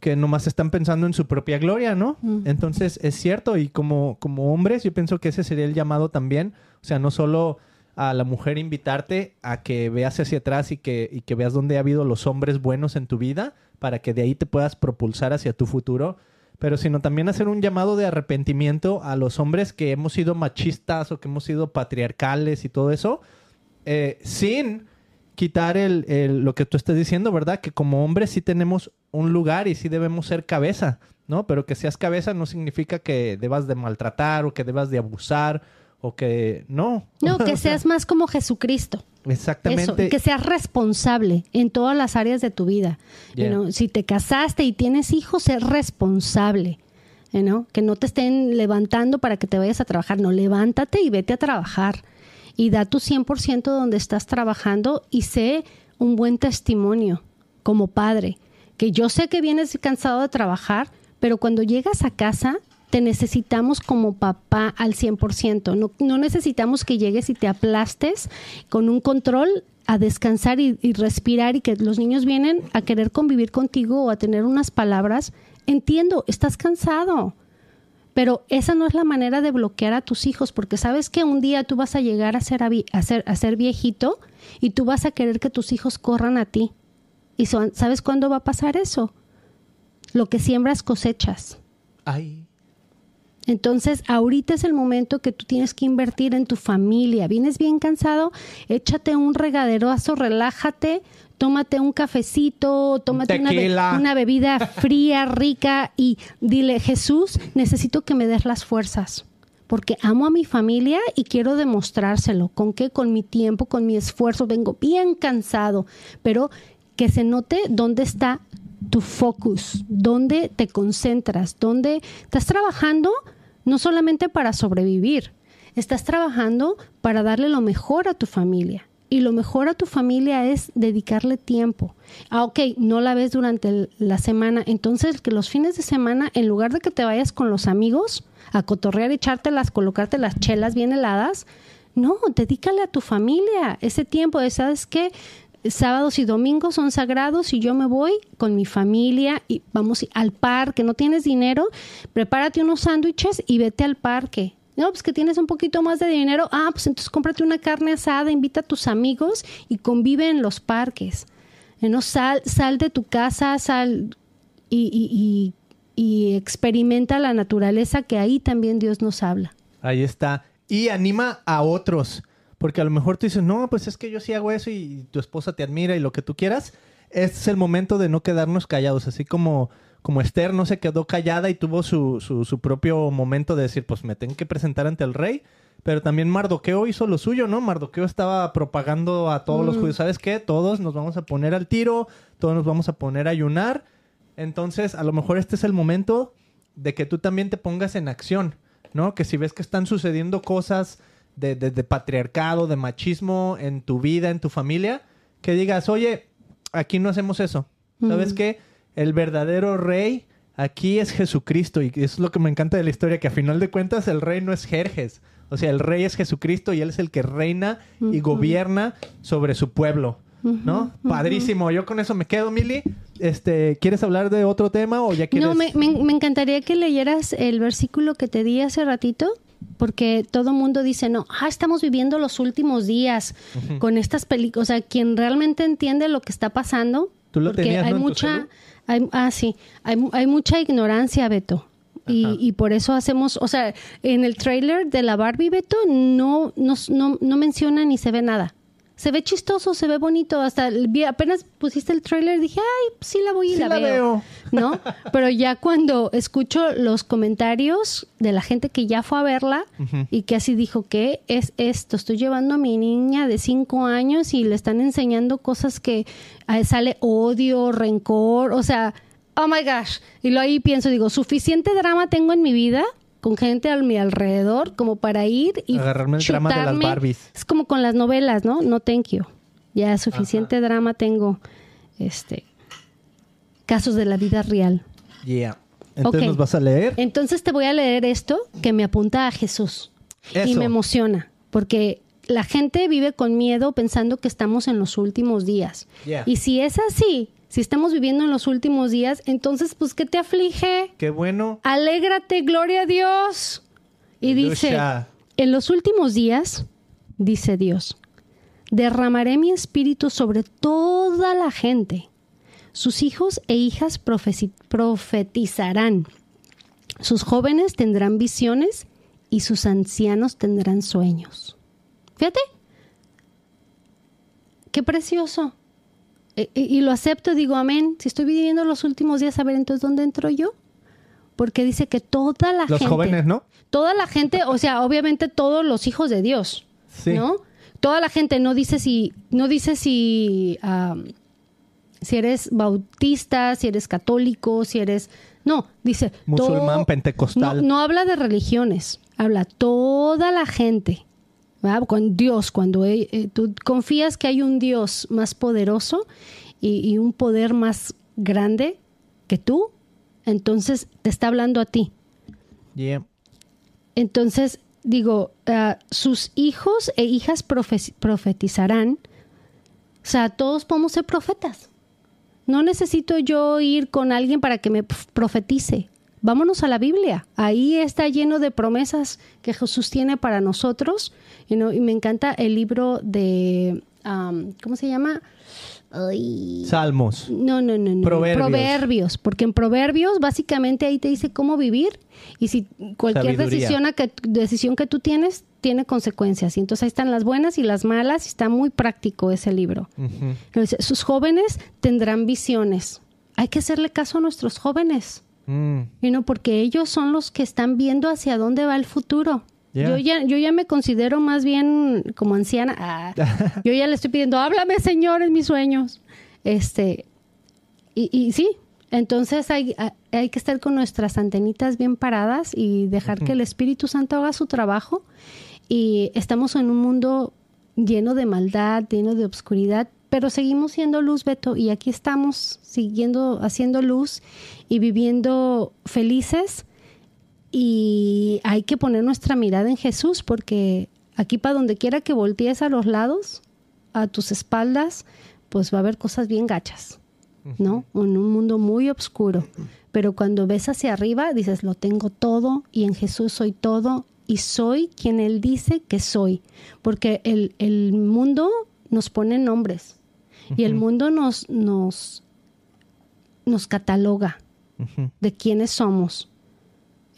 que nomás están pensando en su propia gloria, ¿no? Mm. Entonces, es cierto, y como, como hombres, yo pienso que ese sería el llamado también. O sea, no solo a la mujer invitarte a que veas hacia atrás y que, y que veas dónde ha habido los hombres buenos en tu vida, para que de ahí te puedas propulsar hacia tu futuro, pero sino también hacer un llamado de arrepentimiento a los hombres que hemos sido machistas o que hemos sido patriarcales y todo eso, eh, sin quitar el, el- lo que tú estás diciendo, ¿verdad? Que como hombres sí tenemos un lugar y sí debemos ser cabeza, ¿no? Pero que seas cabeza no significa que debas de maltratar o que debas de abusar o que no. No, que seas más como Jesucristo. Eso, Exactamente. y que seas responsable en todas las áreas de tu vida. You Yeah. know, si te casaste y tienes hijos, ser responsable. you know, Que no te estén levantando para que te vayas a trabajar. No, levántate y vete a trabajar. Y da tu 100% donde estás trabajando y sé un buen testimonio como padre. Que yo sé que vienes cansado de trabajar, pero cuando llegas a casa te necesitamos como papá al 100%. No, no necesitamos que llegues y te aplastes con un control a descansar y, respirar y que los niños vienen a querer convivir contigo o a tener unas palabras. Entiendo, estás cansado, pero esa no es la manera de bloquear a tus hijos, porque sabes que un día tú vas a llegar a ser, a ser, a ser viejito y tú vas a querer que tus hijos corran a ti. ¿Y son, sabes cuándo va a pasar eso? Lo que siembras cosechas. Ay. Entonces, ahorita es el momento que tú tienes que invertir en tu familia. Vienes bien cansado, échate un regaderazo, relájate, tómate un cafecito, tómate una, be una, bebida fría, rica y dile, Jesús, necesito que me des las fuerzas. Porque amo a mi familia y quiero demostrárselo. ¿Con qué? Con mi tiempo, con mi esfuerzo. Vengo bien cansado, pero que se note dónde está tu focus, dónde te concentras, dónde estás trabajando no solamente para sobrevivir, estás trabajando para darle lo mejor a tu familia. Y lo mejor a tu familia es dedicarle tiempo. Ah, ok, no la ves durante la semana. Entonces, que los fines de semana, en lugar de que te vayas con los amigos a cotorrear, echártelas, colocarte las chelas bien heladas, no, dedícale a tu familia ese tiempo. ¿Sabes qué? Sábados y domingos son sagrados y yo me voy con mi familia y vamos al parque, no tienes dinero, prepárate unos sándwiches y vete al parque. No, pues que tienes un poquito más de dinero, ah, pues entonces cómprate una carne asada, invita a tus amigos y convive en los parques. No, sal, sal de tu casa, sal y, y experimenta la naturaleza que ahí también Dios nos habla. Ahí está. Y anima a otros. Porque a lo mejor tú dices, no, pues es que yo sí hago eso y tu esposa te admira y lo que tú quieras. Este es el momento de no quedarnos callados, así como, como Esther no se quedó callada y tuvo su, su, su propio momento de decir, pues me tengo que presentar ante el rey. Pero también Mardoqueo hizo lo suyo, ¿no? Mardoqueo estaba propagando a todos los judíos, ¿sabes qué? Todos nos vamos a poner al tiro, todos nos vamos a poner a ayunar. Entonces, a lo mejor este es el momento de que tú también te pongas en acción, ¿no? Que si ves que están sucediendo cosas de, de, de, patriarcado, de machismo en tu vida, en tu familia, que digas, oye, aquí no hacemos eso. ¿Sabes qué? El verdadero rey aquí es Jesucristo. Y eso es lo que me encanta de la historia, que a final de cuentas el rey no es Jerjes. O sea, el rey es Jesucristo y él es el que reina y uh -huh. gobierna sobre su pueblo. ¿No? Uh -huh. Padrísimo. Yo con eso me quedo, Mili. Este, ¿Quieres hablar de otro tema o ya quieres...? No, me, me, me encantaría que leyeras el versículo que te di hace ratito porque todo mundo dice, no, ah, estamos viviendo los últimos días uh -huh. con estas películas. O sea, quien realmente entiende lo que está pasando, ¿Tú lo porque tenías, hay ¿no, en tu mucha, hay, ah, sí, hay, hay mucha ignorancia, Beto. Y, y, por eso hacemos, o sea, en el trailer de la Barbie, Beto, no, no, no, no menciona ni se ve nada se ve chistoso, se ve bonito. Hasta apenas pusiste el trailer dije, ay, sí la voy y sí la, la veo. veo. ¿No? Pero ya cuando escucho los comentarios de la gente que ya fue a verla uh -huh. y que así dijo, ¿qué es esto? Estoy llevando a mi niña de cinco años y le están enseñando cosas que sale odio, rencor, o sea, oh my gosh. Y lo ahí pienso, digo, suficiente drama tengo en mi vida con gente a mi alrededor como para ir y agarrarme el drama de las Barbies. Es como con las novelas, ¿no? No thank you. Ya suficiente Ajá. drama tengo. Este casos de la vida real. Yeah. Entonces okay. nos vas a leer. Entonces te voy a leer esto que me apunta a Jesús Eso. y me emociona porque la gente vive con miedo pensando que estamos en los últimos días. Yeah. Y si es así, si estamos viviendo en los últimos días, entonces, pues, ¿qué te aflige? Qué bueno. Alégrate, gloria a Dios. Y Lucha. dice, en los últimos días, dice Dios, derramaré mi espíritu sobre toda la gente. Sus hijos e hijas profetizarán. Sus jóvenes tendrán visiones y sus ancianos tendrán sueños. Fíjate. Qué precioso. Eh, y lo acepto, digo amén. Si estoy viviendo los últimos días, a ver, entonces, ¿dónde entro yo? Porque dice que toda la los gente. Los jóvenes, ¿no? Toda la gente, o sea, obviamente todos los hijos de Dios. Sí. ¿No? Toda la gente no dice si. No dice si. Um, si eres bautista, si eres católico, si eres. No, dice. Musulmán, todo, pentecostal. No, no habla de religiones, habla toda la gente. ¿Verdad? Con Dios, cuando eh, tú confías que hay un Dios más poderoso y, y, un poder más grande que tú, Entonces te está hablando a ti. Yeah. Entonces, digo, ah, sus hijos e hijas profe- profetizarán. O sea, todos podemos ser profetas. No necesito yo ir con alguien para que me profetice. Vámonos a la Biblia. Ahí está lleno de promesas que Jesús tiene para nosotros. Y, no- y me encanta el libro de, am, ¿cómo se llama? Ay, Salmos. no, no, no, no. Proverbios. Proverbios, porque en Proverbios básicamente ahí te dice cómo vivir y si cualquier Sabiduría. decisión, a que, decisión que tú tienes tiene consecuencias. Y entonces ahí están las buenas y las malas y está muy práctico ese libro. Entonces, sus jóvenes tendrán visiones. Hay que hacerle caso a nuestros jóvenes. Mm. Y no, porque ellos son los que están viendo hacia dónde va el futuro. Yo, ya, yo ya me considero más bien como anciana. Ah, yo ya le estoy pidiendo, háblame, Señor, en mis sueños. Este, y, y sí, entonces hay, hay- hay que estar con nuestras antenitas bien paradas y dejar que el Espíritu Santo haga su trabajo. Y estamos en un mundo lleno de maldad, lleno de obscuridad, pero seguimos siendo luz, Beto, y aquí estamos siguiendo haciendo luz y viviendo felices. Y hay que poner nuestra mirada en Jesús, porque aquí para donde quiera que voltees a los lados, a tus espaldas, pues va a haber cosas bien gachas, ¿no? En un mundo muy oscuro. Pero cuando ves hacia arriba, dices, lo tengo todo y en Jesús soy todo y soy quien Él dice que soy. Porque el, el mundo nos pone nombres y el mundo nos, nos, nos cataloga de quiénes somos.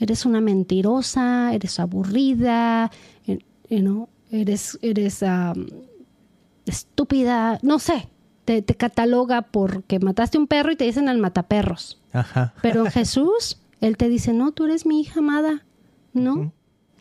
Eres una mentirosa, eres aburrida, eh, you know, eres, eres am, estúpida, no sé. Te, te cataloga porque mataste un perro y te dicen al mataperros. Ajá. Pero Jesús, Él te dice, no, tú eres mi hija amada, ¿no?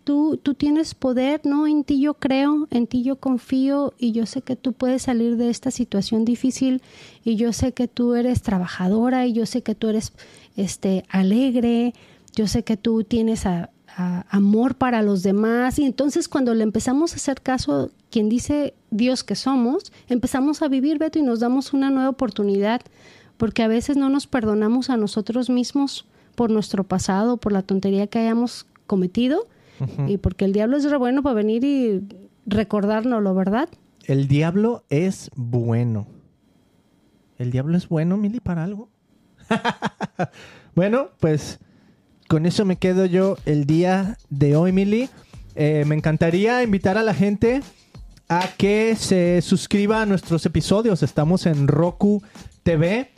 Tú, tú tienes poder, ¿no? En ti yo creo, en ti yo confío y yo sé que tú puedes salir de esta situación difícil y yo sé que tú eres trabajadora y yo sé que tú eres este, alegre, yo sé que tú tienes a- a- amor para los demás y entonces cuando le empezamos a hacer caso quien dice Dios que somos, empezamos a vivir, Beto, y nos damos una nueva oportunidad porque a veces no nos perdonamos a nosotros mismos por nuestro pasado, por la tontería que hayamos cometido y porque el diablo es re bueno para venir y recordárnoslo, ¿verdad? El diablo es bueno. ¿El diablo es bueno, Mili, para algo? bueno, pues con eso me quedo yo el día de hoy, Mili. Eh, me encantaría invitar a la gente a que se suscriba a nuestros episodios. Estamos en Roku TV,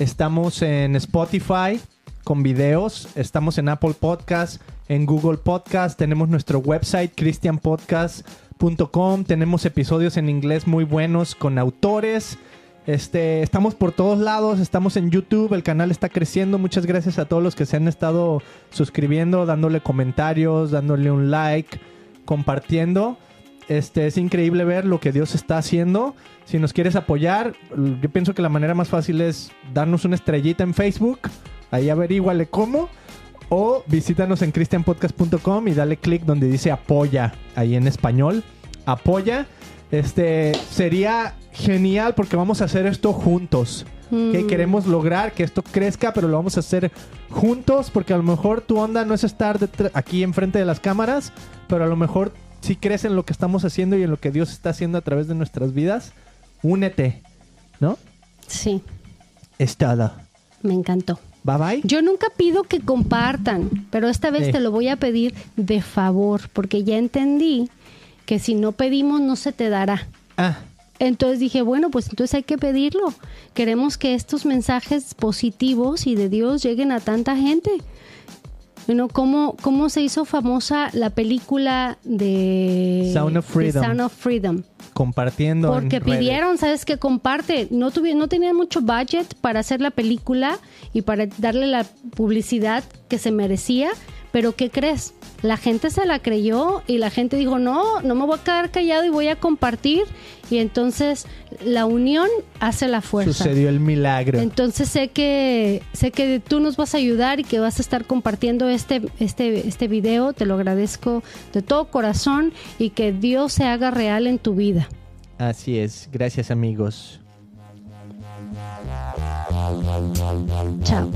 estamos en Spotify con videos, estamos en Apple Podcast, en Google Podcast, tenemos nuestro website christianpodcast.com, tenemos episodios en inglés muy buenos con autores. Este, estamos por todos lados, estamos en YouTube, el canal está creciendo. Muchas gracias a todos los que se han estado suscribiendo, dándole comentarios, dándole un like, compartiendo. Este, es increíble ver lo que Dios está haciendo. Si nos quieres apoyar, yo pienso que la manera más fácil es darnos una estrellita en Facebook. Ahí averíguale cómo. O visítanos en christianpodcast.com y dale clic donde dice apoya, ahí en español. Apoya. Este sería genial porque vamos a hacer esto juntos. Que Mm. queremos lograr que esto crezca, pero lo vamos a hacer juntos porque a lo mejor tu onda no es estar aquí enfrente de las cámaras, pero a lo mejor si crees en lo que estamos haciendo y en lo que Dios está haciendo a través de nuestras vidas, únete, ¿no? Sí, Es todo. me encantó. Bye bye. Yo nunca pido que compartan, pero esta vez Sí. te lo voy a pedir de favor, porque ya entendí que si no pedimos no se te dará. Ah, Entonces dije, bueno, pues entonces hay que pedirlo. Queremos que estos mensajes positivos y de Dios lleguen a tanta gente. Bueno, ¿cómo, ¿Cómo se hizo famosa la película de Sound of Freedom. Sound of Freedom? compartiendo. en Porque redes. pidieron, ¿sabes qué? Comparte. No, tuvi- no tenían mucho budget para hacer la película y para darle la publicidad que se merecía. Pero ¿qué crees? La gente se la creyó y la gente dijo, no, no me voy a quedar callado y voy a compartir. Y entonces la unión hace la fuerza. Sucedió el milagro. Entonces sé que sé que tú nos vas a ayudar y que vas a estar compartiendo este este este video. Te lo agradezco de todo corazón y que Dios se haga real en tu vida. Así es. Gracias, amigos. Chao.